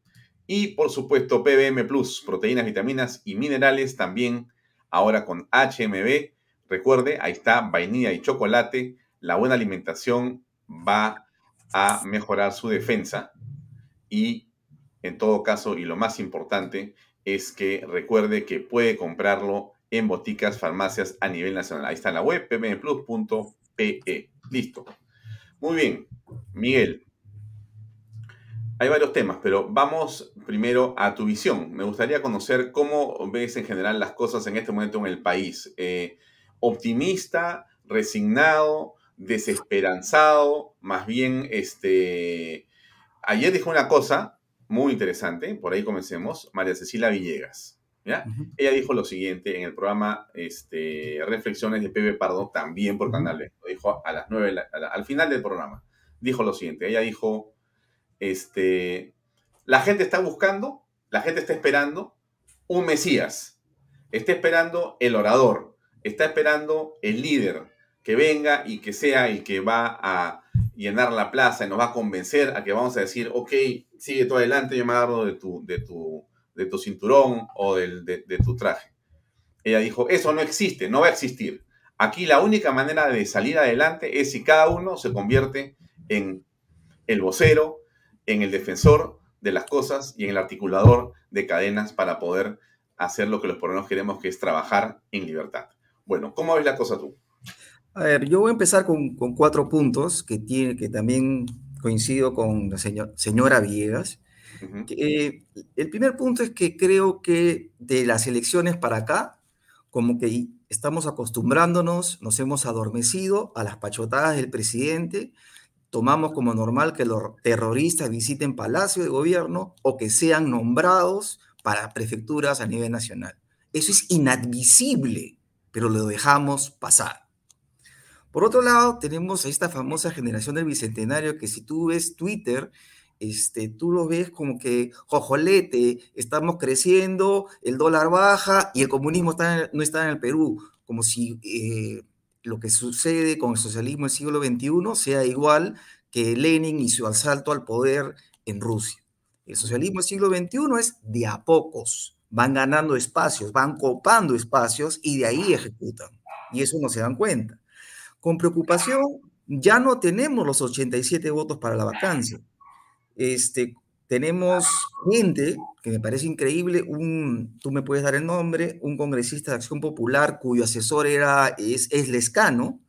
Y por supuesto, PBM Plus, proteínas, vitaminas y minerales también ahora con HMB. Recuerde, ahí está vainilla y chocolate. La buena alimentación va a mejorar su defensa. Y en todo caso, y lo más importante, es que recuerde que puede comprarlo en boticas, farmacias a nivel nacional. Ahí está en la web, pbmplus.pe. Listo. Muy bien. Miguel, hay varios temas, pero vamos primero a tu visión. Me gustaría conocer cómo ves en general las cosas en este momento en el país. Eh, ¿Optimista, resignado, desesperanzado? Más bien, este... Ayer dijo una cosa muy interesante, por ahí comencemos, María Cecilia Villegas. ¿Ya? Ella dijo lo siguiente en el programa este, Reflexiones de Pepe Pardo, también por Canal Lo dijo a las nueve, al final del programa. Dijo lo siguiente, ella dijo este, la gente está buscando, la gente está esperando un Mesías, está esperando el orador, está esperando el líder que venga y que sea el que va a llenar la plaza y nos va a convencer a que vamos a decir, ok, sigue tú adelante, yo me agarro de tu, de tu, de tu cinturón o del, de, tu traje. Ella dijo, eso no existe, no va a existir. Aquí la única manera de salir adelante es si cada uno se convierte en el vocero, en el defensor de las cosas y en el articulador de cadenas para poder hacer lo que los peruanos queremos, que es trabajar en libertad. Bueno, ¿cómo ves la cosa tú? A ver, yo voy a empezar con, cuatro puntos que, tiene, que también coincido con la señora Villegas. Eh, el primer punto es que creo que de las elecciones para acá, como que estamos acostumbrándonos, nos hemos adormecido a las pachotadas del presidente, tomamos como normal que los terroristas visiten Palacio de Gobierno o que sean nombrados para prefecturas a nivel nacional. Eso es inadmisible, pero lo dejamos pasar. Por otro lado, tenemos a esta famosa generación del Bicentenario que si tú ves Twitter, este, tú lo ves como que, jojolete, estamos creciendo, el dólar baja y el comunismo no está en el Perú, como si eh, lo que sucede con el socialismo del siglo XXI sea igual que Lenin y su asalto al poder en Rusia. El socialismo del siglo XXI es de a pocos, van ganando espacios, van copando espacios y de ahí ejecutan. Y eso no se dan cuenta. Con preocupación, ya no tenemos los 87 votos para la vacancia. Este, tenemos gente, que me parece increíble, un, tú me puedes dar el nombre, un congresista de Acción Popular cuyo asesor era, es, es Lescano,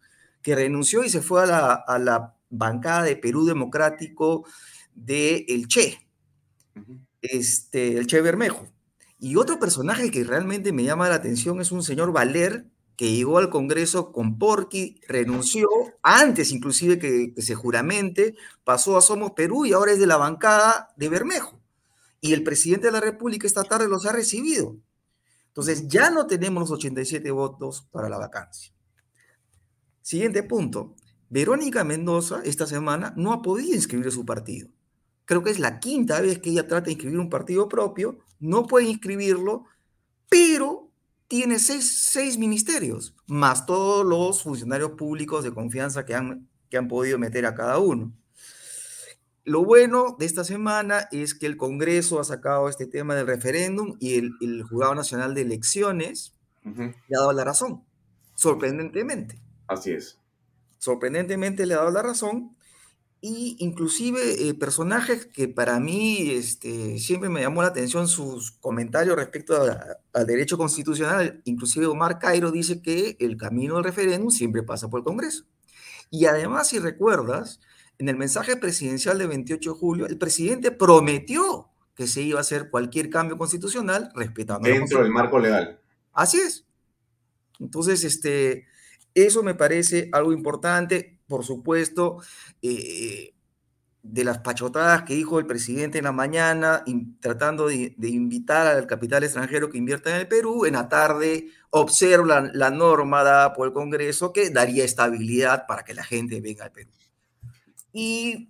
que renunció y se fue a la, a la bancada de Perú Democrático de El Che, este, el Che Bermejo. Y otro personaje que realmente me llama la atención es un señor Valer, que llegó al Congreso con Porqui, renunció, antes inclusive que, se juramente, pasó a Somos Perú y ahora es de la bancada de Bermejo. Y el presidente de la República esta tarde los ha recibido. Entonces ya no tenemos los 87 votos para la vacancia. Siguiente punto. Verónica Mendoza esta semana no ha podido inscribir su partido. Creo que es la quinta vez que ella trata de inscribir un partido propio, no puede inscribirlo, pero tiene seis, ministerios, más todos los funcionarios públicos de confianza que han, que han podido meter a cada uno. Lo bueno de esta semana es que el Congreso ha sacado este tema del referéndum y el, el Juzgado Nacional de Elecciones le ha dado la razón, sorprendentemente. Así es. Sorprendentemente le ha dado la razón y inclusive eh, personajes que para mí este, siempre me llamó la atención sus comentarios respecto al derecho constitucional, inclusive Omar Cairo dice que el camino del referéndum siempre pasa por el Congreso. Y además, si recuerdas, en el mensaje presidencial de 28 de julio, el presidente prometió que se iba a hacer cualquier cambio constitucional respetando dentro del marco legal. Así es. Entonces, este, eso me parece algo importante por supuesto, eh, de las pachotadas que dijo el presidente en la mañana, tratando de, invitar al capital extranjero que invierta en el Perú, en la tarde observa la, norma dada por el Congreso que daría estabilidad para que la gente venga al Perú. Y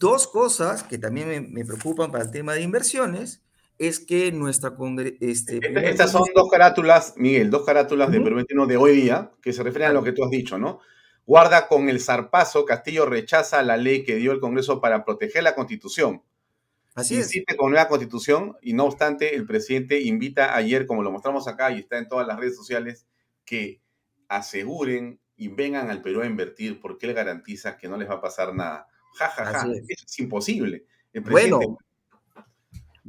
dos cosas que también me, preocupan para el tema de inversiones es que nuestra este, Estas son dos carátulas, Miguel, dos carátulas de Perú 21 de hoy día que se refieren a lo que tú has dicho, ¿no? Guarda con el zarpazo, Castillo rechaza la ley que dio el Congreso para proteger la Constitución. Así Insiste con nueva Constitución y no obstante el presidente invita ayer, como lo mostramos acá y está en todas las redes sociales, que aseguren y vengan al Perú a invertir porque él garantiza que no les va a pasar nada. Ja, ja, ja. Es. es imposible. El bueno,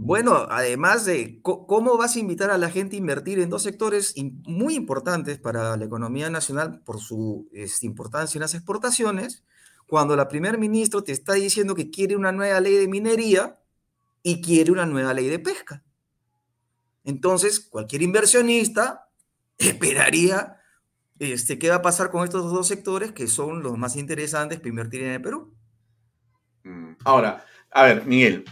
bueno, además de cómo vas a invitar a la gente a invertir en dos sectores muy importantes para la economía nacional por su este, importancia en las exportaciones, cuando la primer ministro te está diciendo que quiere una nueva ley de minería y quiere una nueva ley de pesca. Entonces, cualquier inversionista esperaría este, qué va a pasar con estos dos sectores que son los más interesantes para invertir en el Perú. Mm, ahora, a ver, Miguel,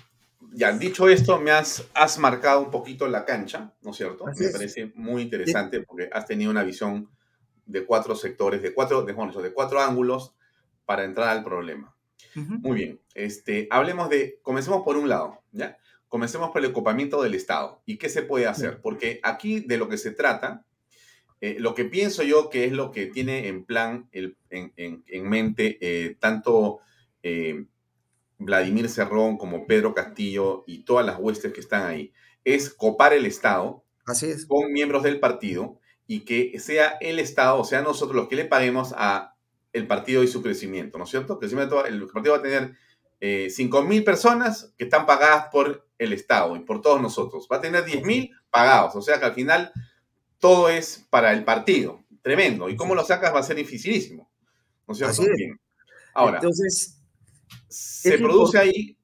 ya, dicho esto, me has, has marcado un poquito la cancha, ¿no es cierto? me parece muy interesante porque has tenido una visión de cuatro sectores, de cuatro, de, de cuatro ángulos para entrar al problema. Muy bien, este, hablemos de, comencemos por un lado, ¿ya? Comencemos por el ocupamiento del Estado. ¿Y qué se puede hacer? Porque aquí de lo que se trata, eh, lo que pienso yo que es lo que tiene en plan, el, en, en, mente eh, tanto eh, Vladimir Cerrón, como Pedro Castillo y todas las huestes que están ahí, es copar el Estado Así es. con miembros del partido y que sea el Estado, o sea, nosotros los que le paguemos a el partido y su crecimiento, ¿no es cierto? Crecimiento, el partido va a tener eh, 5.000 personas que están pagadas por el Estado y por todos nosotros. Va a tener 10.000 pagados, o sea que al final todo es para el partido. Tremendo. Y cómo lo sacas va a ser dificilísimo. ¿No es cierto? Ahora, Entonces, se produce ahí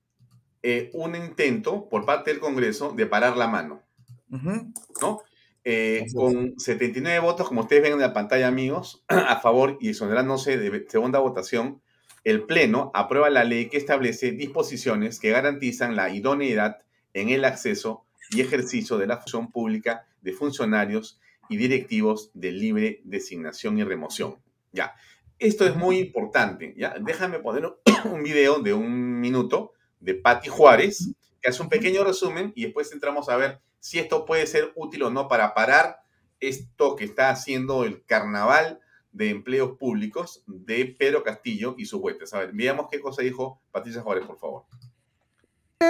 eh, un intento por parte del Congreso de parar la mano, ¿no? Eh, con 79 votos, como ustedes ven en la pantalla, amigos, a favor y exonerándose de segunda votación, el Pleno aprueba la ley que establece disposiciones que garantizan la idoneidad en el acceso y ejercicio de la función pública de funcionarios y directivos de libre designación y remoción. Ya, esto es muy importante, ¿ya? Déjame poner un video de un minuto de Patti Juárez, que hace un pequeño resumen y después entramos a ver si esto puede ser útil o no para parar esto que está haciendo el carnaval de Empleos Públicos de Pedro Castillo y sus huestes. A ver, veamos qué cosa dijo Patricia Juárez, por favor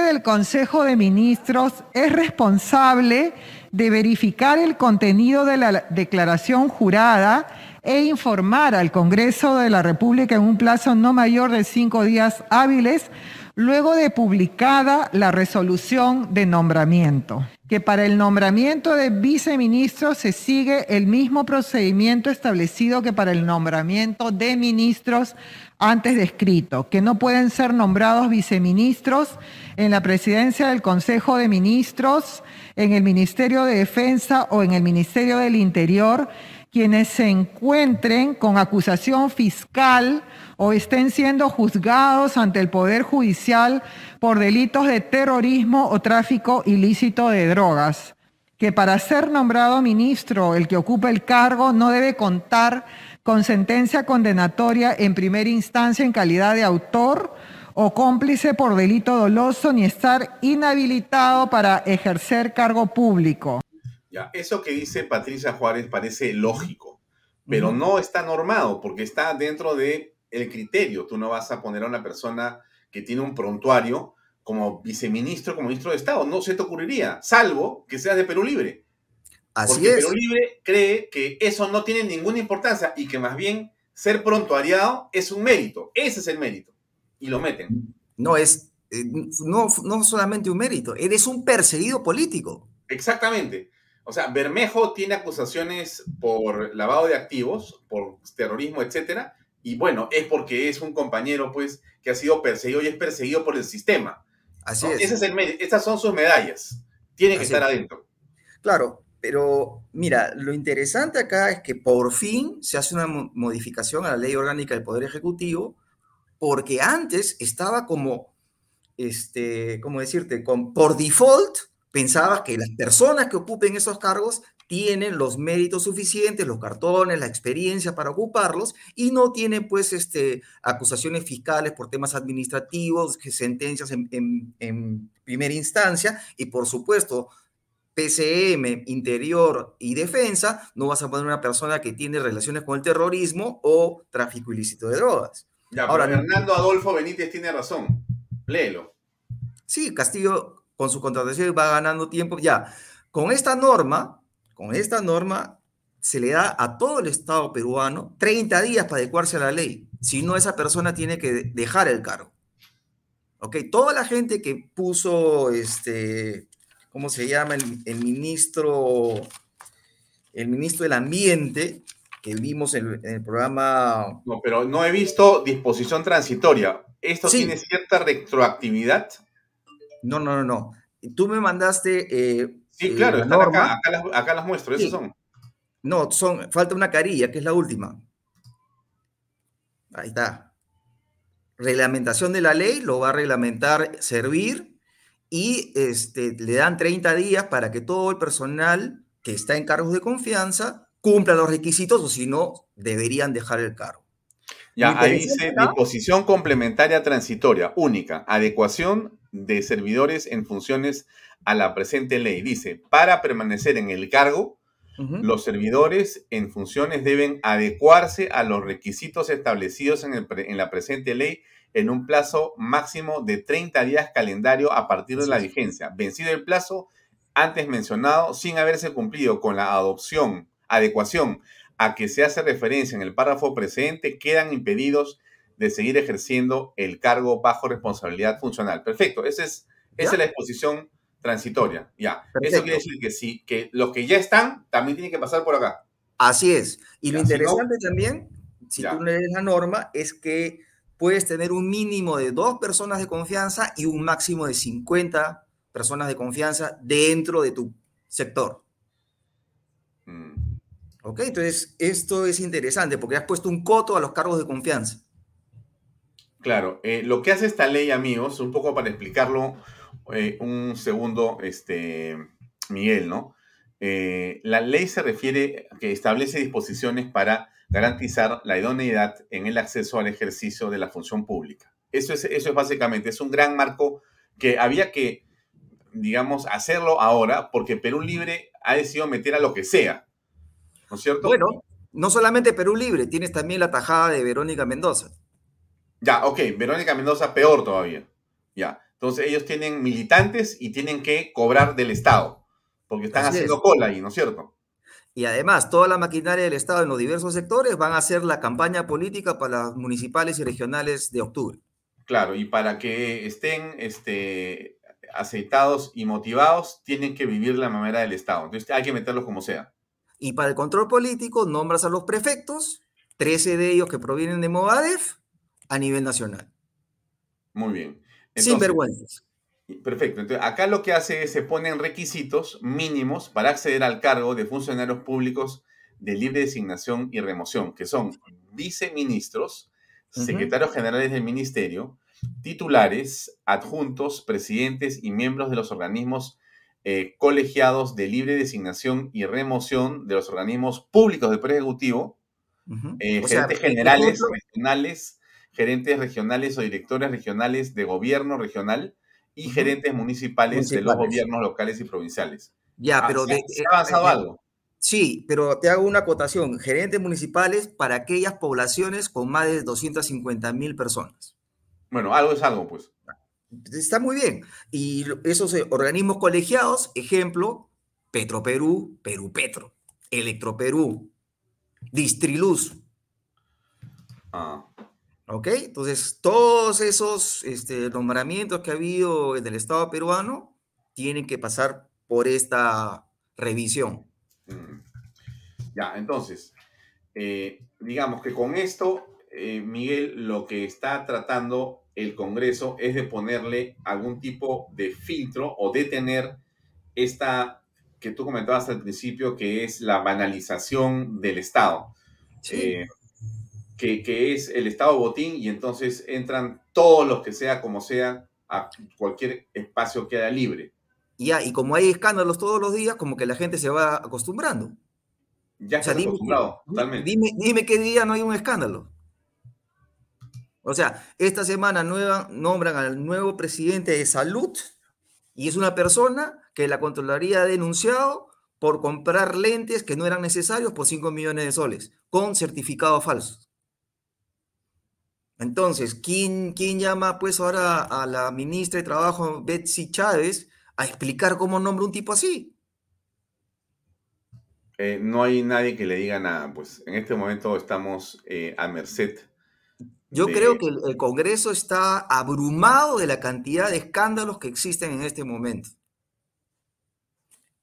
del Consejo de Ministros es responsable de verificar el contenido de la declaración jurada e informar al Congreso de la República en un plazo no mayor de cinco días hábiles luego de publicada la resolución de nombramiento, que para el nombramiento de viceministros se sigue el mismo procedimiento establecido que para el nombramiento de ministros antes descrito, que no pueden ser nombrados viceministros en la presidencia del Consejo de Ministros, en el Ministerio de Defensa o en el Ministerio del Interior, quienes se encuentren con acusación fiscal o estén siendo juzgados ante el Poder Judicial por delitos de terrorismo o tráfico ilícito de drogas, que para ser nombrado ministro el que ocupa el cargo no debe contar con sentencia condenatoria en primera instancia en calidad de autor o cómplice por delito doloso ni estar inhabilitado para ejercer cargo público. Ya, eso que dice Patricia Juárez parece lógico, pero no está normado porque está dentro de el criterio. Tú no vas a poner a una persona que tiene un prontuario como viceministro, como ministro de Estado. No se te ocurriría, salvo que seas de Perú Libre. Así Porque Perú Libre cree que eso no tiene ninguna importancia y que más bien ser prontuariado es un mérito. Ese es el mérito. Y lo meten. No es, eh, no, no solamente un mérito, eres un perseguido político. Exactamente. O sea, Bermejo tiene acusaciones por lavado de activos, por terrorismo, etcétera, y bueno, es porque es un compañero, pues, que ha sido perseguido y es perseguido por el sistema. Así es. Ese es el, estas son sus medallas. Tiene que estar adentro. Claro, pero mira, lo interesante acá es que por fin se hace una modificación a la ley orgánica del Poder Ejecutivo, porque antes estaba como, este, ¿cómo decirte? Con, por default, pensabas que las personas que ocupen esos cargos tienen los méritos suficientes, los cartones, la experiencia para ocuparlos y no tienen pues este, acusaciones fiscales por temas administrativos, sentencias en, en primera instancia y por supuesto PCM, Interior y Defensa, no vas a poner una persona que tiene relaciones con el terrorismo o tráfico ilícito de drogas. Ya, Ahora, Hernando Adolfo Benítez tiene razón. Léelo. Sí, Castillo con su contratación va ganando tiempo. Ya, con esta norma, con esta norma se le da a todo el Estado peruano 30 días para adecuarse a la ley. Si no, esa persona tiene que dejar el cargo. Ok, toda la gente que puso este, ¿cómo se llama? El, ministro, el ministro del Ambiente, que vimos en, el programa. No, pero no he visto disposición transitoria. ¿Esto tiene cierta retroactividad? No, no, no, no. Tú me mandaste. Eh, sí, eh, claro, acá, acá, las, muestro, esas son. No, son, falta una carilla, que es la última. Ahí está. Reglamentación de la ley, lo va a reglamentar servir y este, le dan 30 días para que todo el personal que está en cargos de confianza cumpla los requisitos o si no, deberían dejar el cargo. Ya, ahí dice disposición complementaria transitoria, única, adecuación de servidores en funciones a la presente ley. Dice, para permanecer en el cargo, los servidores en funciones deben adecuarse a los requisitos establecidos en, el, en la presente ley en un plazo máximo de 30 días calendario a partir de la vigencia. Vencido el plazo antes mencionado, sin haberse cumplido con la adopción, adecuación a que se hace referencia en el párrafo precedente, quedan impedidos de seguir ejerciendo el cargo bajo responsabilidad funcional. Perfecto, esa es, esa es la exposición transitoria. Ya, eso quiere decir que sí, que los que ya están también tienen que pasar por acá. Así es. Y lo interesante también, si tú lees la norma, es que puedes tener un mínimo de dos personas de confianza y un máximo de 50 personas de confianza dentro de tu sector. Mm. Ok, entonces esto es interesante porque has puesto un coto a los cargos de confianza. Claro, eh, lo que hace esta ley, amigos, un poco para explicarlo eh, un segundo, este, Miguel, ¿no? Eh, la ley se refiere que establece disposiciones para garantizar la idoneidad en el acceso al ejercicio de la función pública. Eso es, eso es básicamente, es un gran marco que había que, digamos, hacerlo ahora porque Perú Libre ha decidido meter a lo que sea. ¿No es cierto? Bueno, no solamente Perú Libre, tienes también la tajada de Verónica Mendoza. Ya, ok, Verónica Mendoza peor todavía. Ya, entonces ellos tienen militantes y tienen que cobrar del Estado, porque están haciendo cola ahí, ¿no es cierto? Y además, toda la maquinaria del Estado en los diversos sectores van a hacer la campaña política para las municipales y regionales de octubre. Claro, y para que estén este, aceitados y motivados, tienen que vivir la manera del Estado. Entonces hay que meterlos como sea. Y para el control político, nombras a los prefectos, 13 de ellos que provienen de Movadef, a nivel nacional. Muy bien. Sin vergüenzas. Perfecto. Entonces, acá lo que hace es se ponen requisitos mínimos para acceder al cargo de funcionarios públicos de libre designación y remoción, que son viceministros, secretarios generales del ministerio, titulares, adjuntos, presidentes y miembros de los organismos eh, colegiados de libre designación y remoción de los organismos públicos del Poder Ejecutivo, eh, gerentes generales, regionales, gerentes regionales o directores regionales de gobierno regional y gerentes municipales, de los gobiernos locales y provinciales. Ya, ah, pero... ¿Se, ha avanzado algo? Sí, pero te hago una acotación. Gerentes municipales para aquellas poblaciones con más de 250 mil personas. Bueno, algo es algo, pues. Está muy bien. Y esos eh, organismos colegiados, ejemplo, Petroperú, Perú Petro, Electroperú, Distriluz. Ah. ¿Ok? Entonces, todos esos este, nombramientos que ha habido en el Estado peruano tienen que pasar por esta revisión. Mm. Ya, entonces, eh, digamos que con esto, eh, Miguel, lo que está tratando el Congreso es de ponerle algún tipo de filtro o detener esta que tú comentabas al principio, que es la banalización del Estado. Eh, que, es el Estado botín y entonces entran todos los que sea como sea a cualquier espacio que haya libre. Ya, y como hay escándalos todos los días, como que la gente se va acostumbrando. Ya se ha acostumbrado, totalmente. Dime, dime qué día no hay un escándalo. O sea, esta semana nueva nombran al nuevo presidente de salud y es una persona que la Contraloría ha denunciado por comprar lentes que no eran necesarios por 5 millones de soles, con certificados falsos. Entonces, ¿quién, ¿quién llama pues ahora a la ministra de Trabajo, Betsy Chávez, a explicar cómo nombra un tipo así? Eh, no hay nadie que le diga nada, pues en este momento estamos eh, a merced yo creo que el, Congreso está abrumado de la cantidad de escándalos que existen en este momento.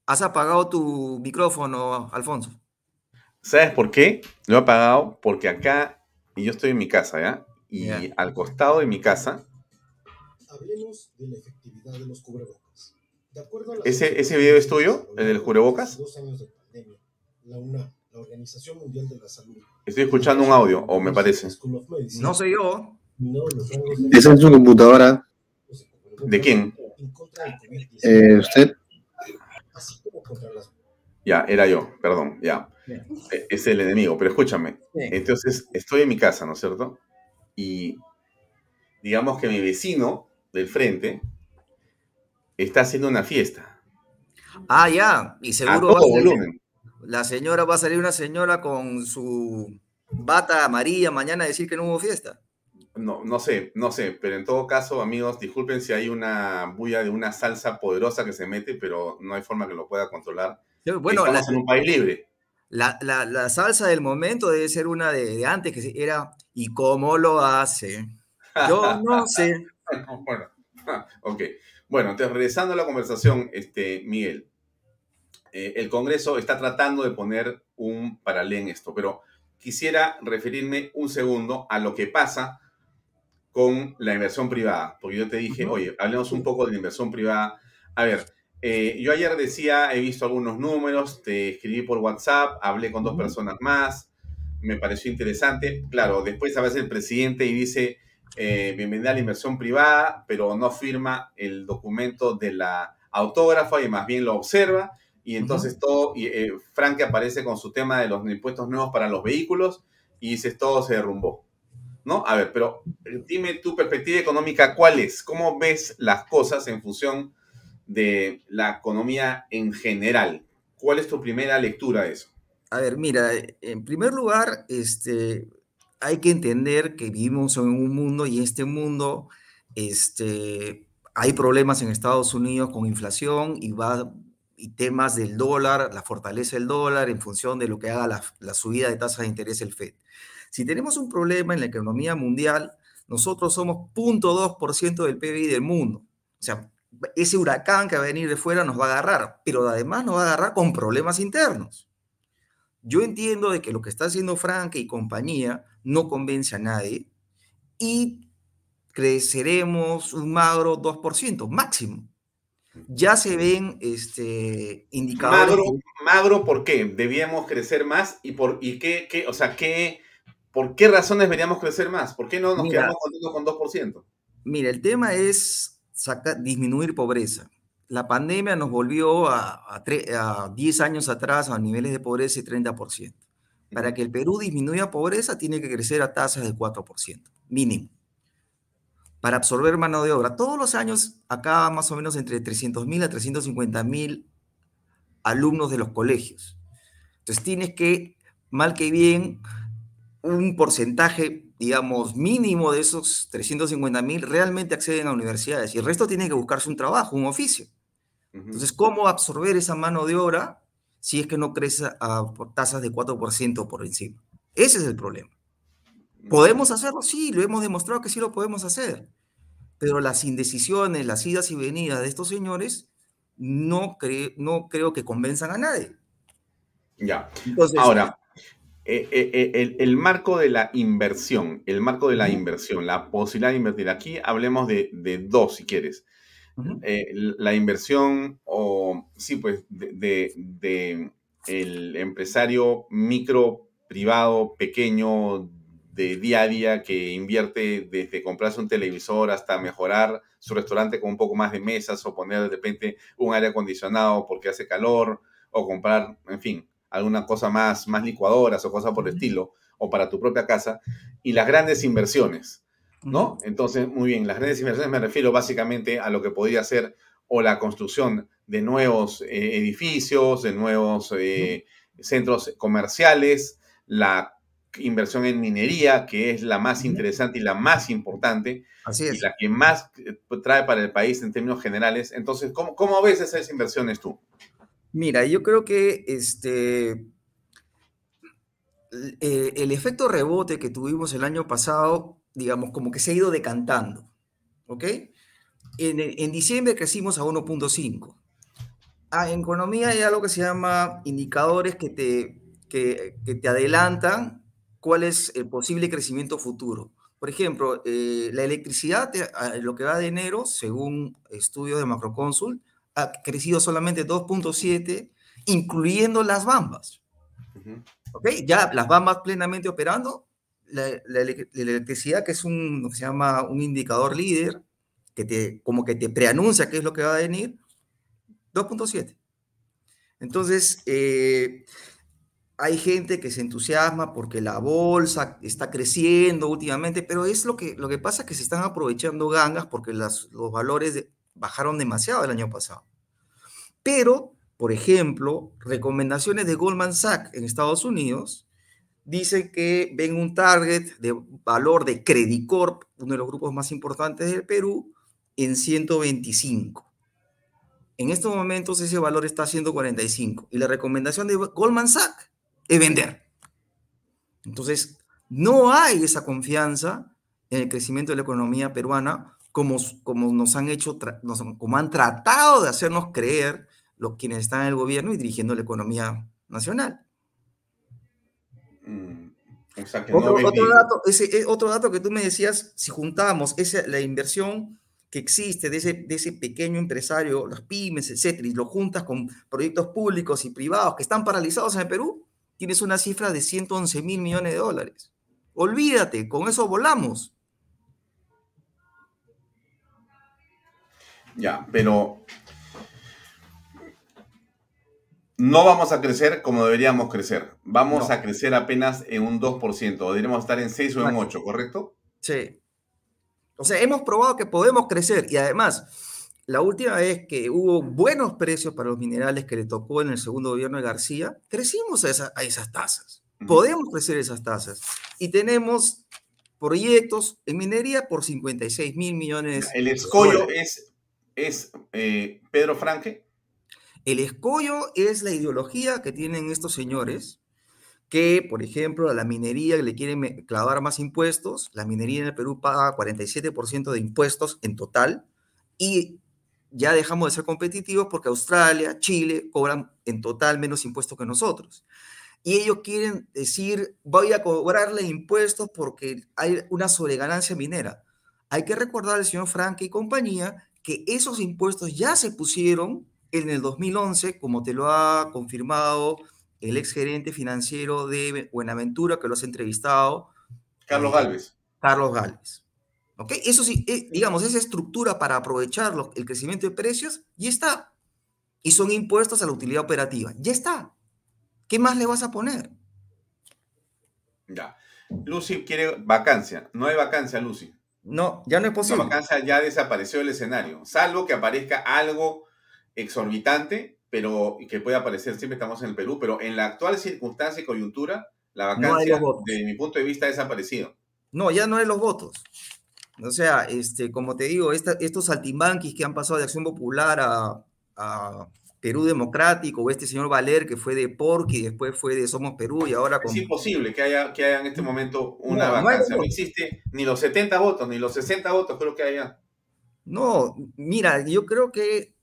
¿Has apagado tu micrófono, Alfonso? ¿Sabes por qué? Lo he apagado porque acá, y yo estoy en mi casa, ¿ya? Y al costado de mi casa... Hablemos de la efectividad de los cubrebocas. ¿Ese, ¿Ese video es tuyo, el del cubrebocas? Dos años de pandemia, la UNAM la Organización Mundial de la Salud. Estoy escuchando un audio, o me parece. No sé yo. Esa es su computadora. ¿De quién? Eh, ¿Usted? Ya, era yo, perdón, ya. E, es el enemigo, pero escúchame. Entonces, estoy en mi casa, ¿no es cierto? Y digamos que mi vecino del frente está haciendo una fiesta. Ah, ya, y seguro va a la señora va a salir una señora con su bata amarilla mañana a decir que no hubo fiesta. No, no sé, no sé, pero en todo caso, amigos, disculpen si hay una bulla de una salsa poderosa que se mete, pero no hay forma que lo pueda controlar. Bueno, Estamos en un país libre. La, salsa del momento debe ser una de, antes, que era ¿y cómo lo hace? Yo no sé. bueno, ok. Bueno, entonces regresando a la conversación, este, Miguel, eh, el Congreso está tratando de poner un paralelo en esto, pero quisiera referirme un segundo a lo que pasa con la inversión privada, porque yo te dije, oye, hablemos un poco de la inversión privada. A ver, eh, yo ayer decía, he visto algunos números, te escribí por WhatsApp, hablé con dos personas más, me pareció interesante. Claro, después a veces el presidente y dice, eh, bienvenida a la inversión privada, pero no firma el documento de la autógrafa y más bien lo observa y entonces todo, y, eh, Frank aparece con su tema de los impuestos nuevos para los vehículos y dices todo se derrumbó. ¿No? A ver, pero eh, dime tu perspectiva económica, ¿cuál es? ¿Cómo ves las cosas en función de la economía en general? ¿Cuál es tu primera lectura de eso? A ver, mira, en primer lugar, este, hay que entender que vivimos en un mundo y este mundo, este, hay problemas en Estados Unidos con inflación y, va, y temas del dólar, la fortaleza del dólar en función de lo que haga la, la subida de tasa de interés del FED. Si tenemos un problema en la economía mundial, nosotros somos 0.2% del PBI del mundo. O sea, ese huracán que va a venir de fuera nos va a agarrar, pero además nos va a agarrar con problemas internos. Yo entiendo de que lo que está haciendo Frank y compañía no convence a nadie y creceremos un magro 2%, máximo. Ya se ven este, indicadores. Magro, magro, ¿por qué? ¿Debíamos crecer más? ¿Y, por, y qué, qué, o sea, qué, por qué razones deberíamos crecer más? ¿Por qué no nos Mira, quedamos contentos con 2%? Mira, el tema es saca- disminuir pobreza. La pandemia nos volvió a, a, tre- a 10 años atrás a niveles de pobreza de 30%. Para que el Perú disminuya pobreza, tiene que crecer a tasas de 4%, mínimo. Para absorber mano de obra. Todos los años, acá más o menos entre 300.000 a 350.000 alumnos de los colegios. Entonces tienes que, mal que bien, un porcentaje, digamos, mínimo de esos 350 mil realmente acceden a universidades y el resto tiene que buscarse un trabajo, un oficio. Entonces, ¿cómo absorber esa mano de obra si es que no crece a por tasas de 4% por encima? Ese es el problema. ¿Podemos hacerlo? Sí, lo hemos demostrado que sí lo podemos hacer. Pero las indecisiones, las idas y venidas de estos señores no, cre- no creo que convenzan a nadie. Ya. Entonces, Ahora, eh, eh, eh, el, el marco de la inversión, el marco de la inversión, la posibilidad de invertir. Aquí hablemos de, de dos, si quieres. Eh, la inversión o, sí, pues, de, de- de el empresario micro, privado, pequeño, de día a día, que invierte desde comprarse un televisor hasta mejorar su restaurante con un poco más de mesas o poner de repente un aire acondicionado porque hace calor o comprar, en fin, alguna cosa más, más licuadoras o cosas por el estilo, o para tu propia casa, y las grandes inversiones, ¿no? Entonces, muy bien, las grandes inversiones me refiero básicamente a lo que podría ser o la construcción de nuevos eh, edificios, de nuevos eh, centros comerciales, la inversión en minería, que es la más interesante y la más importante, Así y es. la que más eh, trae para el país en términos generales. Entonces, ¿cómo, cómo ves esas inversiones tú? Mira, yo creo que este, el, el efecto rebote que tuvimos el año pasado, digamos, como que se ha ido decantando, ¿ok? En, en diciembre crecimos a 1.5. Ah, en economía hay algo que se llama indicadores que te, que, que te adelantan cuál es el posible crecimiento futuro. Por ejemplo, eh, la electricidad, lo que va de enero, según estudios de Macroconsult, ha crecido solamente 2.7, incluyendo las bambas. Ujú. ¿ok? Ya las bambas plenamente operando, la, la ele- la electricidad, que es un, se llama un indicador líder, que te, como que te preanuncia qué es lo que va a venir, 2.7. Entonces, eh, hay gente que se entusiasma porque la bolsa está creciendo últimamente, pero es lo que, lo que pasa que se están aprovechando gangas porque las- los valores bajaron demasiado el año pasado. Pero, por ejemplo, recomendaciones de Goldman Sachs en Estados Unidos dicen que ven un target de valor de Credit Corp, uno de los grupos más importantes del Perú, en 125. En estos momentos ese valor está a 145 y la recomendación de Goldman Sachs es vender. Entonces, no hay esa confianza en el crecimiento de la economía peruana como, como nos han hecho, nos- como han tratado de hacernos creer los quienes están en el gobierno y dirigiendo la economía nacional. Mm, O sea, que no Otro, dato, ese, eh, otro dato que tú me decías, si juntamos esa, la inversión que existe de ese, de ese pequeño empresario, las pymes, etcétera, y lo juntas con proyectos públicos y privados que están paralizados en el Perú, tienes una cifra de 111 mil millones de dólares. Olvídate, con eso volamos. Ya, pero no vamos a crecer como deberíamos crecer. Vamos No. a crecer apenas en un 2%, o deberíamos estar en 6 o en Exacto. 8, ¿correcto? Sí. O sea, hemos probado que podemos crecer y además la última vez que hubo buenos precios para los minerales que le tocó en el segundo gobierno de García, crecimos a, a esas tasas. Podemos crecer esas tasas. Y tenemos proyectos en minería por 56 mil millones. ¿El escollo es, es eh, Pedro Franque? El escollo es la ideología que tienen estos señores, que, por ejemplo, a la minería le quieren clavar más impuestos. La minería en el Perú paga 47% de impuestos en total y ya dejamos de ser competitivos porque Australia, Chile cobran en total menos impuestos que nosotros y ellos quieren decir, voy a cobrarle impuestos porque hay una sobreganancia minera. Hay que recordar al señor Frank y compañía que esos impuestos ya se pusieron en el 2011, como te lo ha confirmado el ex gerente financiero de Buenaventura, que lo has entrevistado. Carlos Galvez. Carlos Galvez. ¿Ok? Eso sí, eh, digamos, esa estructura para aprovechar el crecimiento de precios, ya está. Y son impuestos a la utilidad operativa. Ya está. ¿Qué más le vas a poner? Ya. Lucy quiere vacancia. No hay vacancia, Lucy. No, ya no es posible. La vacancia ya desapareció del escenario. Salvo que aparezca algo exorbitante, pero que pueda aparecer, siempre estamos en el Perú, pero en la actual circunstancia y coyuntura, la vacancia, desde mi punto de vista, ha desaparecido. No, ya no hay los votos. O sea, este, como te digo, estos saltimbanquis que han pasado de Acción Popular a Perú Democrático, o este señor Valer que fue de PORC y después fue de Somos Perú y ahora... Es imposible que haya, que haya en este momento una vacancia. No, existe ni los 70 votos, ni los 60 votos, creo que haya. No, mira, yo creo que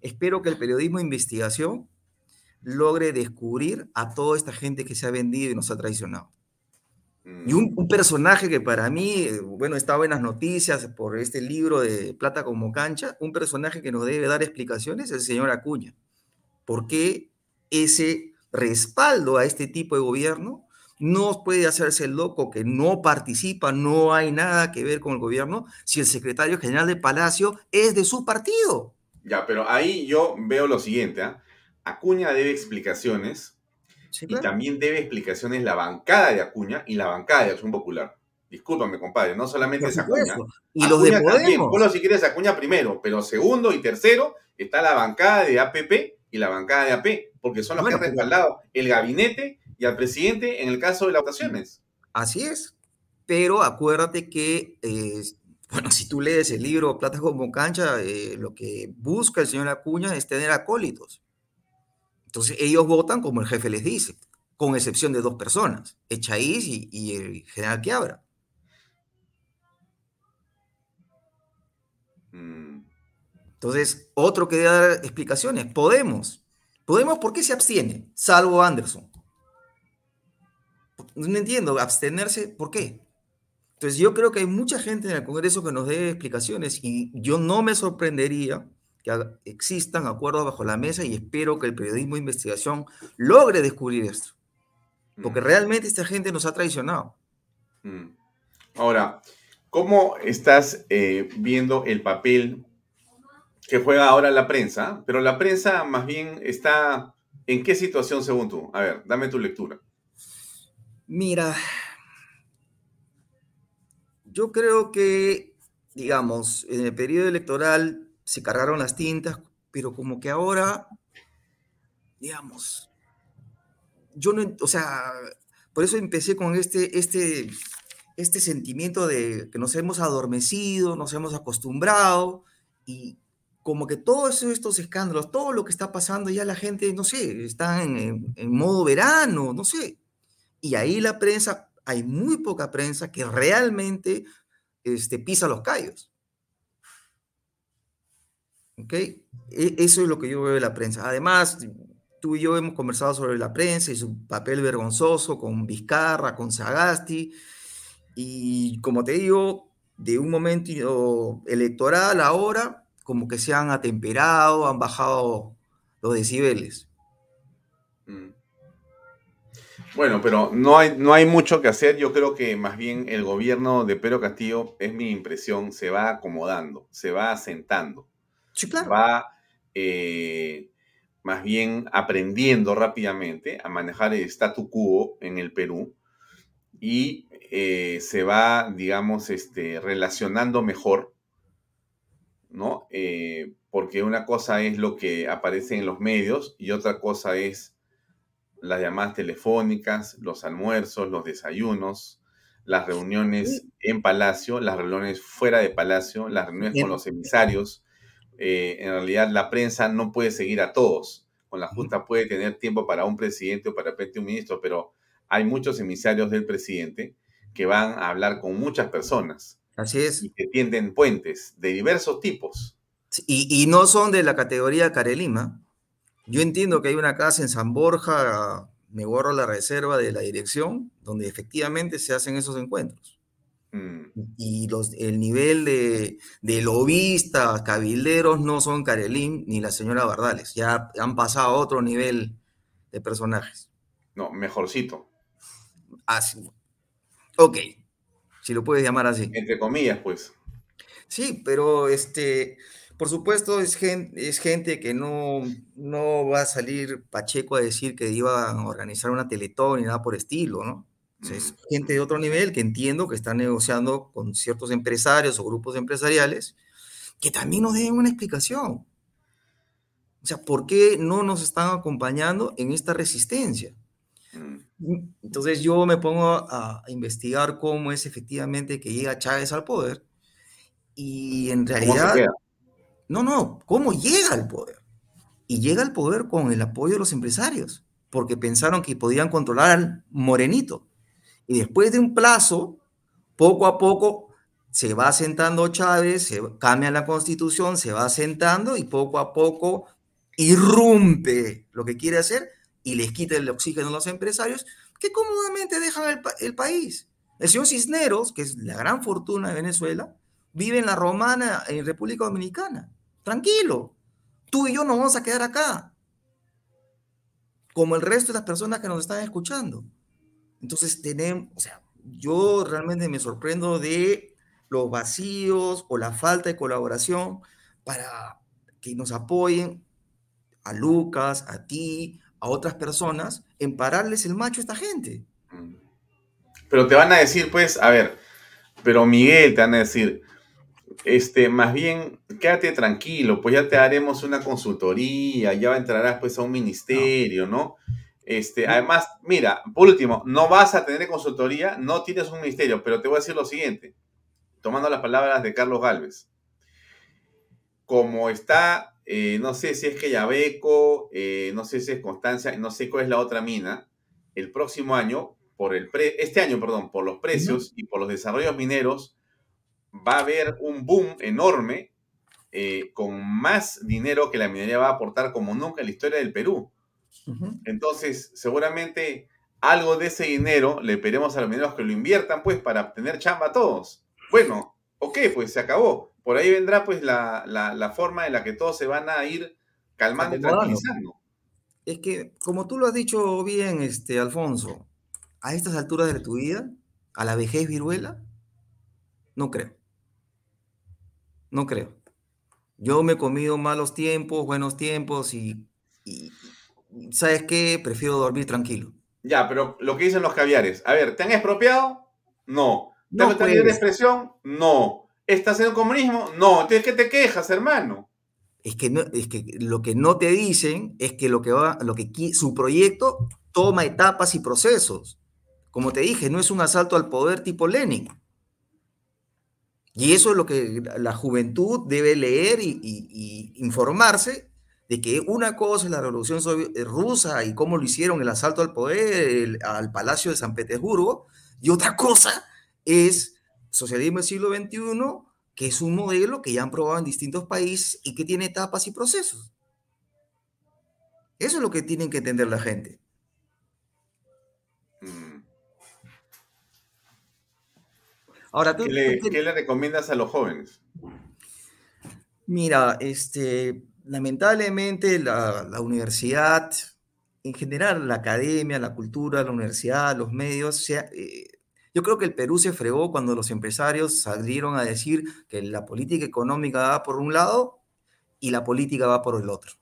espero que el periodismo de investigación logre descubrir a toda esta gente que se ha vendido y nos ha traicionado. Y un, personaje que para mí, bueno, estaba en las noticias por este libro de Plata como cancha, un personaje que nos debe dar explicaciones es el señor Acuña. ¿Por qué ese respaldo a este tipo de gobierno no puede hacerse el loco que no participa, no hay nada que ver con el gobierno si el secretario general de Palacio es de su partido? Ya, pero ahí yo veo lo siguiente, ¿ah? Acuña debe explicaciones y también debe explicaciones la bancada de Acuña y la bancada de Acción Popular. Discúlpame, compadre, no solamente es Acuña. Y los de Podemos. Bueno, si quieres Acuña primero, pero segundo y tercero está la bancada de APP y la bancada de AP, porque son los que han respaldado el gabinete y al presidente en el caso de las votaciones. Así es. Pero acuérdate que, eh, bueno, si tú lees el libro Plata como cancha, eh, lo que busca el señor Acuña es tener acólitos. Entonces ellos votan como el jefe les dice, con excepción de dos personas, Echaíz y, y el general Quiabra. Mm. Entonces, otro que debe dar explicaciones, Podemos. Podemos, ¿por qué se abstiene? Salvo Anderson. No entiendo, abstenerse, ¿por qué? Entonces, yo creo que hay mucha gente en el Congreso que nos dé explicaciones y yo no me sorprendería que existan acuerdos bajo la mesa y espero que el periodismo de investigación logre descubrir esto. Porque mm. realmente esta gente nos ha traicionado. Mm. Ahora, ¿cómo estás eh, viendo el papel que juega ahora la prensa? Pero la prensa más bien está... ¿En qué situación según tú? A ver, dame tu lectura. Mira, yo creo que, digamos, en el periodo electoral se cargaron las tintas, pero como que ahora, digamos, yo no, o sea, por eso empecé con este, este, este sentimiento de que nos hemos adormecido, nos hemos acostumbrado y como que todos estos escándalos, todo lo que está pasando, ya la gente, no sé, está en, en modo verano, no sé. Y ahí la prensa, hay muy poca prensa que realmente este, pisa los callos. ¿Ok? E, eso es lo que yo veo de la prensa. Además, tú y yo hemos conversado sobre la prensa y su papel vergonzoso con Vizcarra, con Sagasti. Y como te digo, de un momento electoral ahora, como que se han atemperado, han bajado los decibeles. Mm. Bueno, pero no hay, no hay mucho que hacer. Yo creo que más bien el gobierno de Pedro Castillo, es mi impresión, se va acomodando, se va asentando va eh, más bien aprendiendo rápidamente a manejar el statu quo en el Perú y eh, se va, digamos, este, relacionando mejor ¿no? Eh, porque una cosa es lo que aparece en los medios y otra cosa es las llamadas telefónicas, los almuerzos, los desayunos, las reuniones en Palacio, las reuniones fuera de Palacio, las reuniones con los emisarios. Eh, en realidad la prensa no puede seguir a todos. Con la justa puede tener tiempo para un presidente o para un ministro, pero hay muchos emisarios del presidente que van a hablar con muchas personas. Así es. Y que tienden puentes de diversos tipos. Y, y no son de la categoría Carelima. Yo entiendo que hay una casa en San Borja, me borro la reserva de la dirección, donde efectivamente se hacen esos encuentros. Mm. Y los, el nivel de, de lobistas, cabilderos, no son Carelín ni la señora Bardales. Ya han pasado a otro nivel de personajes. No, mejorcito. Así. Ok, si lo puedes llamar así. Entre comillas, pues. Sí, pero este, por supuesto, es gente, es gente que no, no va a salir Pacheco a decir que iba a organizar una teletón ni nada por estilo, ¿no? es mm. gente de otro nivel que entiendo que está negociando con ciertos empresarios o grupos empresariales que también nos den una explicación. O sea, ¿por qué no nos están acompañando en esta resistencia? Mm. Entonces yo me pongo a investigar cómo es efectivamente que llega Chávez al poder y en realidad no, no, ¿cómo llega al poder? Y llega al poder con el apoyo de los empresarios, porque pensaron que podían controlar al morenito. Y después de un plazo, poco a poco se va sentando Chávez, se cambia la constitución, se va sentando y poco a poco irrumpe lo que quiere hacer y les quita el oxígeno a los empresarios que cómodamente dejan el, el país. El señor Cisneros, que es la gran fortuna de Venezuela, vive en la Romana, en República Dominicana. Tranquilo, tú y yo nos vamos a quedar acá, como el resto de las personas que nos están escuchando. Entonces tenemos, o sea, yo realmente me sorprendo de los vacíos o la falta de colaboración para que nos apoyen a Lucas, a ti, a otras personas, en pararles el macho a esta gente. Pero te van a decir, pues, a ver, pero Miguel, te van a decir, este, más bien, quédate tranquilo, pues ya te haremos una consultoría, ya entrarás pues a un ministerio, ¿no? Este, además, mira, por último, no vas a tener consultoría, no tienes un ministerio, pero te voy a decir lo siguiente, tomando las palabras de Carlos Galvez. Como está, eh, no sé si es que Yabeco, eh, no sé si es Constancia, no sé cuál es la otra mina, el próximo año, por el pre, este año, perdón, por los precios y por los desarrollos mineros, va a haber un boom enorme eh, con más dinero que la minería va a aportar como nunca en la historia del Perú. Entonces, seguramente algo de ese dinero le pedimos a los mineros que lo inviertan, pues, para obtener chamba a todos. Bueno, ok, pues se acabó. Por ahí vendrá, pues, la, forma en la que todos se van a ir calmando y tranquilizando. Es que, como tú lo has dicho bien, este, Alfonso, a estas alturas de tu vida, a la vejez viruela, no creo. No creo. Yo me he comido malos tiempos, buenos tiempos y, ¿sabes qué? Prefiero dormir tranquilo. Ya, pero lo que dicen los caviares, a ver, ¿te han expropiado? No. ¿Te han tenido de expresión? No. ¿Estás en el comunismo? No. Entonces, ¿qué te quejas, hermano? Es que, no, es que lo que no te dicen es que lo que va, lo que su proyecto toma etapas y procesos. Como te dije, no es un asalto al poder tipo Lenin. Y eso es lo que la juventud debe leer y, informarse de que una cosa es la revolución eh, rusa y cómo lo hicieron el asalto al poder, al Palacio de San Petersburgo, y otra cosa es socialismo del siglo XXI, que es un modelo que ya han probado en distintos países y que tiene etapas y procesos. Eso es lo que tienen que entender la gente. ¿Qué, le, recomiendas a los jóvenes? Mira, este, lamentablemente la, universidad, en general la academia, la cultura, la universidad, los medios, eh, yo creo que el Perú se fregó cuando los empresarios salieron a decir que la política económica va por un lado y la política va por el otro.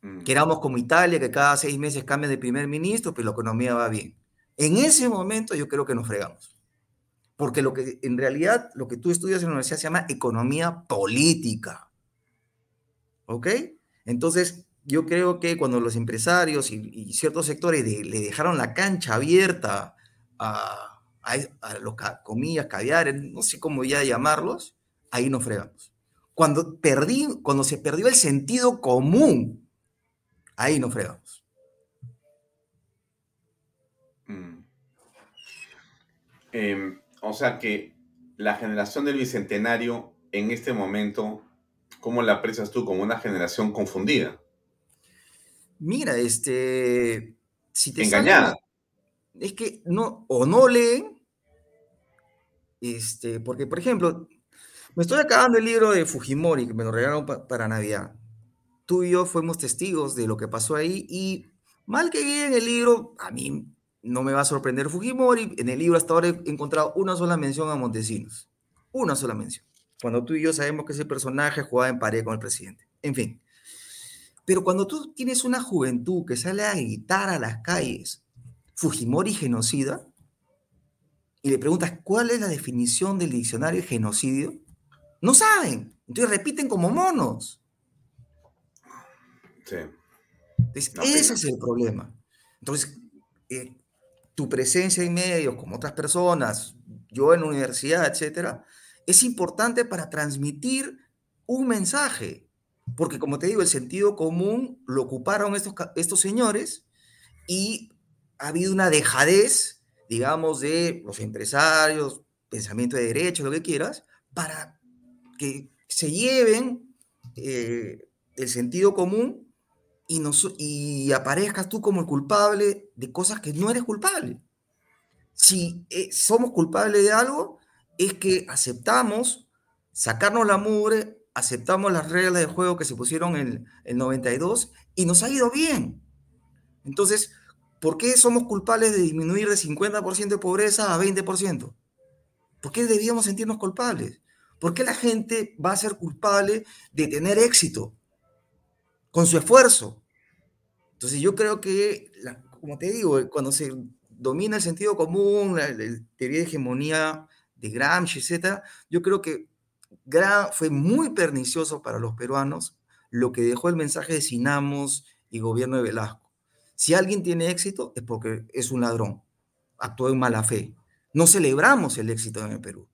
Mm. Que éramos como Italia, que cada seis meses cambia de primer ministro, pero la economía va bien. En ese momento yo creo que nos fregamos porque lo que en realidad lo que tú estudias en la universidad se llama economía política. ¿Ok? Entonces, yo creo que cuando los empresarios y, ciertos sectores le dejaron la cancha abierta a, los comillas, caviares, no sé cómo ya llamarlos, ahí nos fregamos. Cuando, perdí, cuando se perdió el sentido común, ahí nos fregamos. Mm. Em, o sea que la generación del bicentenario en este momento, ¿cómo la aprecias tú? Como una generación confundida. Mira, este. Si te Engañada. es que no, o no leen, este, porque, por ejemplo, me estoy acabando el libro de Fujimori, que me lo regalaron para Navidad. Tú y yo fuimos testigos de lo que pasó ahí y mal que bien el libro, a mí no me va a sorprender Fujimori. En el libro hasta ahora he encontrado una sola mención a Montesinos. Una sola mención. Cuando tú y yo sabemos que ese personaje jugaba en pared con el presidente. En fin. Pero cuando tú tienes una juventud que sale a gritar a las calles, Fujimori genocida, y le preguntas cuál es la definición del diccionario de genocidio, no saben. Entonces repiten como monos. Sí. ese es el problema. Entonces, eh, tu presencia en medios, como otras personas, yo en la universidad, etcétera, es importante para transmitir un mensaje. Porque, como te digo, el sentido común lo ocuparon estos, estos señores y ha habido una dejadez, digamos, de los empresarios, pensamiento de derecho, lo que quieras, para que se lleven eh, el sentido común y, aparezcas tú como el culpable de cosas que no eres culpable. Si eh, somos culpables de algo, es que aceptamos sacarnos la mugre, aceptamos las reglas de juego que se pusieron en el 92 y nos ha ido bien. Entonces, ¿por qué somos culpables de disminuir de 50% de pobreza a 20%? ¿Por qué debíamos sentirnos culpables? ¿Por qué la gente va a ser culpable de tener éxito? Con su esfuerzo. Entonces yo creo que, como te digo, cuando se domina el sentido común, la, teoría de hegemonía de Gramsci, etc., yo creo que fue muy pernicioso para los peruanos lo que dejó el mensaje de Sinamos y gobierno de Velasco. Si alguien tiene éxito es porque es un ladrón, actuó en mala fe. No celebramos el éxito en el Perú.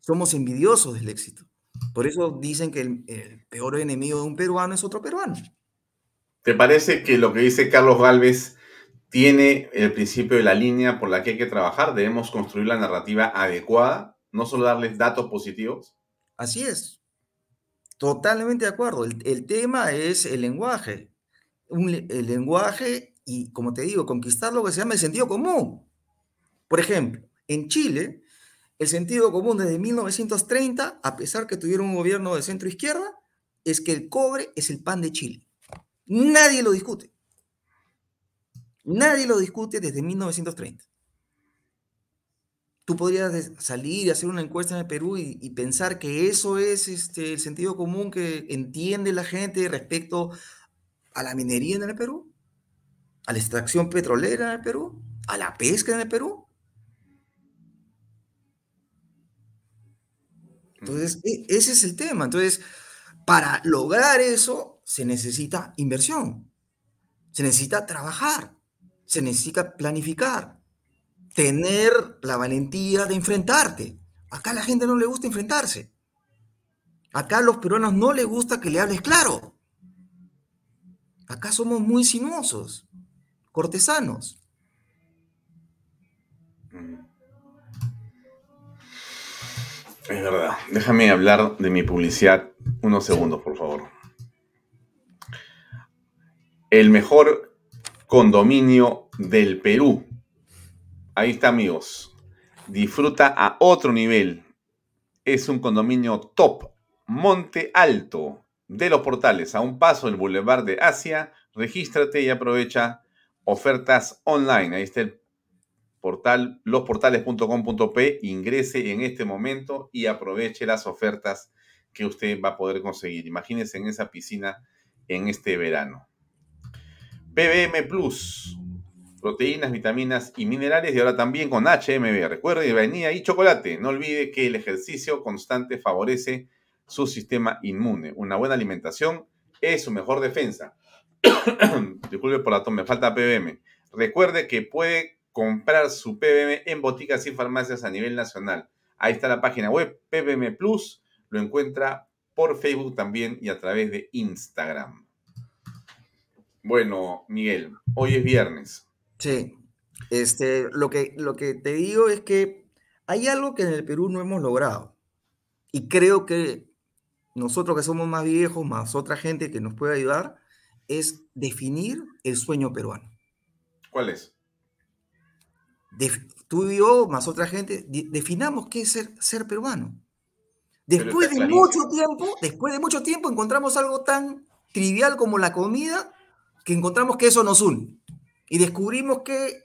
Somos envidiosos del éxito. Por eso dicen que el, peor enemigo de un peruano es otro peruano. ¿Te parece que lo que dice Carlos Galvez tiene el principio de la línea por la que hay que trabajar? Debemos construir la narrativa adecuada, no solo darles datos positivos. Así es. Totalmente de acuerdo. El, tema es el lenguaje. el lenguaje y, como te digo, conquistar lo que se llama el sentido común. Por ejemplo, en Chile, el sentido común desde 1930, a pesar que tuvieron un gobierno de centro izquierda, es que el cobre es el pan de Chile. Nadie lo discute. Nadie lo discute desde 1930. Tú podrías salir y hacer una encuesta en el Perú y, pensar que eso es este, el sentido común que entiende la gente respecto a la minería en el Perú, a la extracción petrolera en el Perú, a la pesca en el Perú. Entonces, e, ese es el tema. Entonces, para lograr eso se necesita inversión, se necesita trabajar, se necesita planificar, tener la valentía de enfrentarte. Acá a la gente no le gusta enfrentarse. Acá a los peruanos no les gusta que le hables claro. Acá somos muy sinuosos, cortesanos. Es verdad. Déjame hablar de mi publicidad unos segundos, por favor. El mejor condominio del Perú. Ahí está, amigos. Disfruta a otro nivel. Es un condominio top. Monte Alto de los portales. A un paso del Boulevard de Asia. Regístrate y aprovecha ofertas online. Ahí está el portal, losportales.com.p, ingrese en este momento y aproveche las ofertas que usted va a poder conseguir. Imagínese en esa piscina en este verano. PBM Plus, proteínas, vitaminas y minerales y ahora también con HMB. Recuerde, vainilla y chocolate. No olvide que el ejercicio constante favorece su sistema inmune. Una buena alimentación es su mejor defensa. Disculpe por la toma, me falta PBM. Recuerde que puede comprar su PBM en boticas y farmacias a nivel nacional. Ahí está la página web PBM Plus. Lo encuentra por Facebook también y a través de Instagram. Bueno, Miguel, hoy es viernes. Sí. Este, lo, que, lo que te digo es que hay algo que en el Perú no hemos logrado. Y creo que nosotros que somos más viejos, más otra gente que nos puede ayudar, es definir el sueño peruano. ¿Cuál es? Tú y yo, más otra gente, definamos qué es ser, ser peruano. Después de mucho tiempo, después de mucho tiempo encontramos algo tan trivial como la comida, que encontramos que eso nos une. Y descubrimos que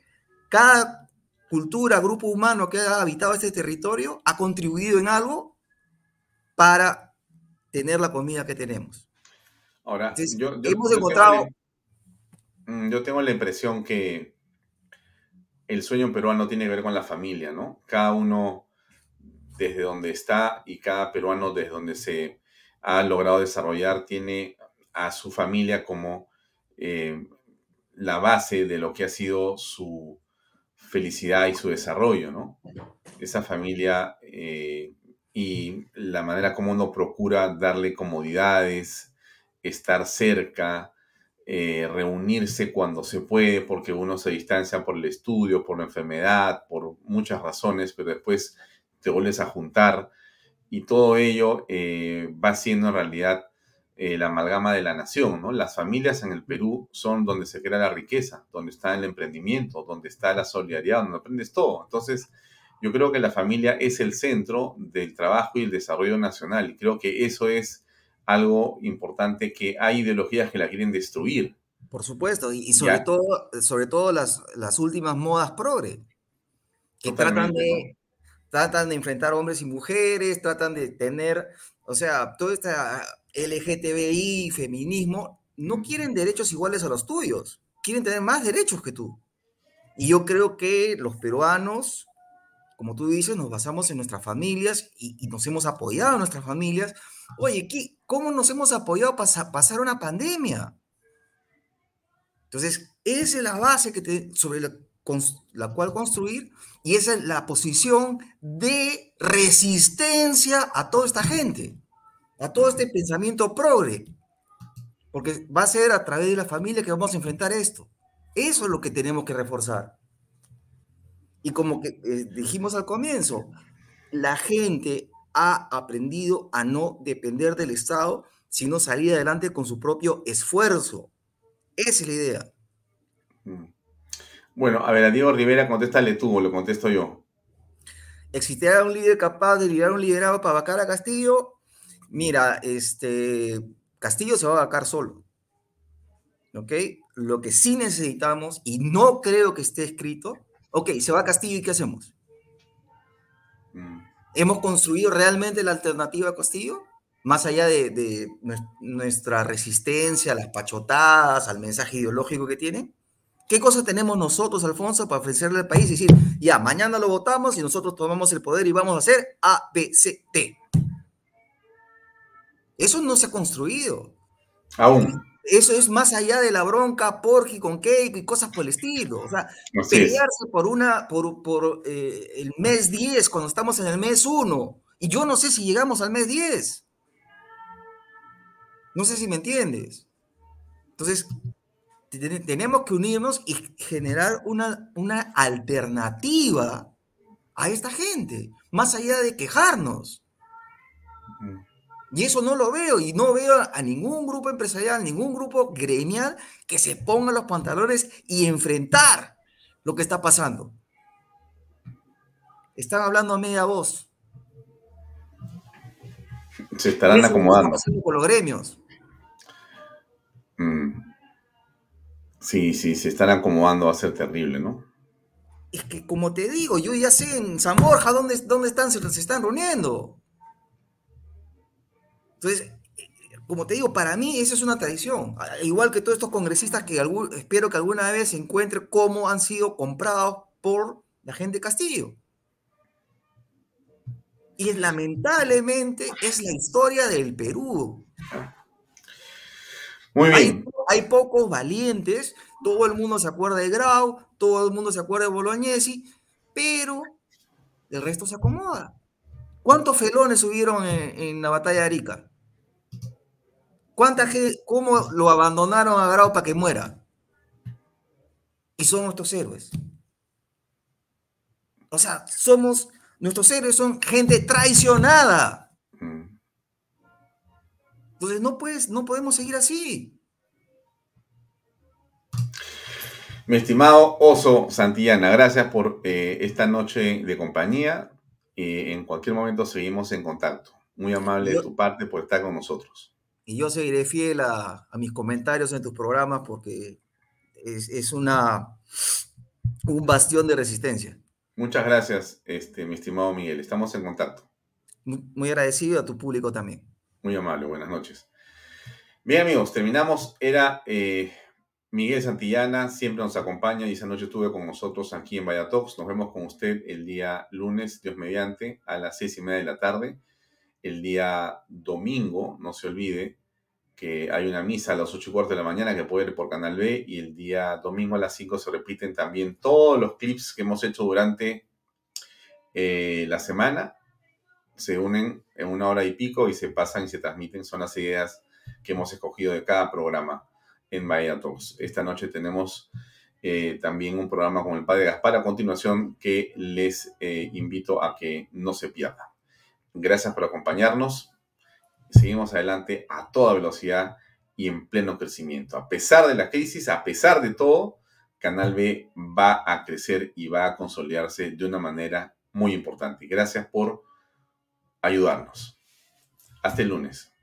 cada cultura, grupo humano que ha habitado este territorio ha contribuido en algo para tener la comida que tenemos. Ahora, yo, hemos encontrado... Mm, yo tengo la impresión que el sueño peruano tiene que ver con la familia, ¿no? Cada uno desde donde está y cada peruano desde donde se ha logrado desarrollar tiene a su familia como eh, la base de lo que ha sido su felicidad y su desarrollo, ¿no? Esa familia eh, y la manera como uno procura darle comodidades, estar cerca, eh, reunirse cuando se puede, porque uno se distancia por el estudio, por la enfermedad, por muchas razones, pero después te vuelves a juntar y todo ello eh, va siendo en realidad eh, la amalgama de la nación, ¿no? Las familias en el Perú son donde se crea la riqueza, donde está el emprendimiento, donde está la solidaridad, donde aprendes todo. Entonces, yo creo que la familia es el centro del trabajo y el desarrollo nacional y creo que eso es algo importante que hay ideologías que la quieren destruir. Por supuesto, y, sobre todo, sobre todo las, las últimas modas progre, que tratan de, tratan de enfrentar hombres y mujeres, tratan de tener, o sea, todo este LGTBI, feminismo, no quieren derechos iguales a los tuyos, quieren tener más derechos que tú. Y yo creo que los peruanos, como tú dices, nos basamos en nuestras familias y, y nos hemos apoyado en nuestras familias Oye, ¿cómo nos hemos apoyado para pasar una pandemia? Entonces, esa es la base que sobre la, cual construir y esa es la posición de resistencia a toda esta gente, a todo este pensamiento progre, porque va a ser a través de la familia que vamos a enfrentar esto. Eso es lo que tenemos que reforzar. Y como que eh, dijimos al comienzo, la gente ha aprendido a no depender del Estado, sino salir adelante con su propio esfuerzo. Esa es la idea. Mm. Bueno, a ver, a Diego Rivera, contéstale tú o lo contesto yo. ¿Existirá un líder capaz de liderar un liderado para vacar a Castillo? Mira, este, Castillo se va a vacar solo. ¿Ok? Lo que sí necesitamos, y no creo que esté escrito, ok, se va a Castillo y ¿qué hacemos? Mm. ¿Hemos construido realmente la alternativa a Castillo? Más allá de, nuestra resistencia a las pachotadas, al mensaje ideológico que tiene. ¿Qué cosa tenemos nosotros, Alfonso, para ofrecerle al país y decir, ya, mañana lo votamos y nosotros tomamos el poder y vamos a hacer A, B, C, T? Eso no se ha construido. Aún. Eso es más allá de la bronca, porqui con cake y cosas por el estilo. O sea, pelearse por una, por, por eh, el mes 10 cuando estamos en el mes 1. Y yo no sé si llegamos al mes 10. No sé si me entiendes. Entonces, tenemos que unirnos y generar una, una alternativa a esta gente, más allá de quejarnos. Y eso no lo veo, y no veo a ningún grupo empresarial, ningún grupo gremial que se ponga los pantalones y enfrentar lo que está pasando. Están hablando a media voz. Se estarán acomodando. Con los gremios. Mm. Sí, sí, se están acomodando, va a ser terrible, ¿no? Es que como te digo, yo ya sé en San Borja dónde, dónde están, se, se están reuniendo. Entonces, como te digo, para mí esa es una tradición. Igual que todos estos congresistas que espero que alguna vez se encuentre cómo han sido comprados por la gente de Castillo. Y lamentablemente es la historia del Perú. Muy bien. Hay, pocos valientes, todo el mundo se acuerda de Grau, todo el mundo se acuerda de Bolognesi, pero el resto se acomoda. ¿Cuántos felones subieron en, la batalla de Arica? ¿Cuánta gente, cómo lo abandonaron a Grau para que muera? Y son nuestros héroes. O sea, somos, nuestros héroes son gente traicionada. Entonces no, puedes, no podemos seguir así. Mi estimado Oso Santillana, gracias por eh, esta noche de compañía. Y en cualquier momento seguimos en contacto. Muy amable de tu parte por estar con nosotros. Y yo seguiré fiel a, mis comentarios en tus programas porque es, es, una, un bastión de resistencia. Muchas gracias, este, mi estimado Miguel. Estamos en contacto. Muy, agradecido a tu público también. Muy amable, buenas noches. Bien, amigos, terminamos. Era eh, Miguel Santillana, siempre nos acompaña y esa noche estuve con nosotros aquí en Vallatox. Nos vemos con usted el día lunes, Dios mediante, a las seis y media de la tarde. El día domingo, no se olvide, que hay una misa a las ocho y cuarto de la mañana que puede ir por Canal B y el día domingo a las 5 se repiten también todos los clips que hemos hecho durante eh, la semana. Se unen en una hora y pico y se pasan y se transmiten. Son las ideas que hemos escogido de cada programa en Bahía Talks. Esta noche tenemos eh, también un programa con el padre Gaspar a continuación que les eh, invito a que no se pierdan. Gracias por acompañarnos seguimos adelante a toda velocidad y en pleno crecimiento. A pesar de la crisis, a pesar de todo, Canal B va a crecer y va a consolidarse de una manera muy importante. Gracias por ayudarnos. Hasta el lunes.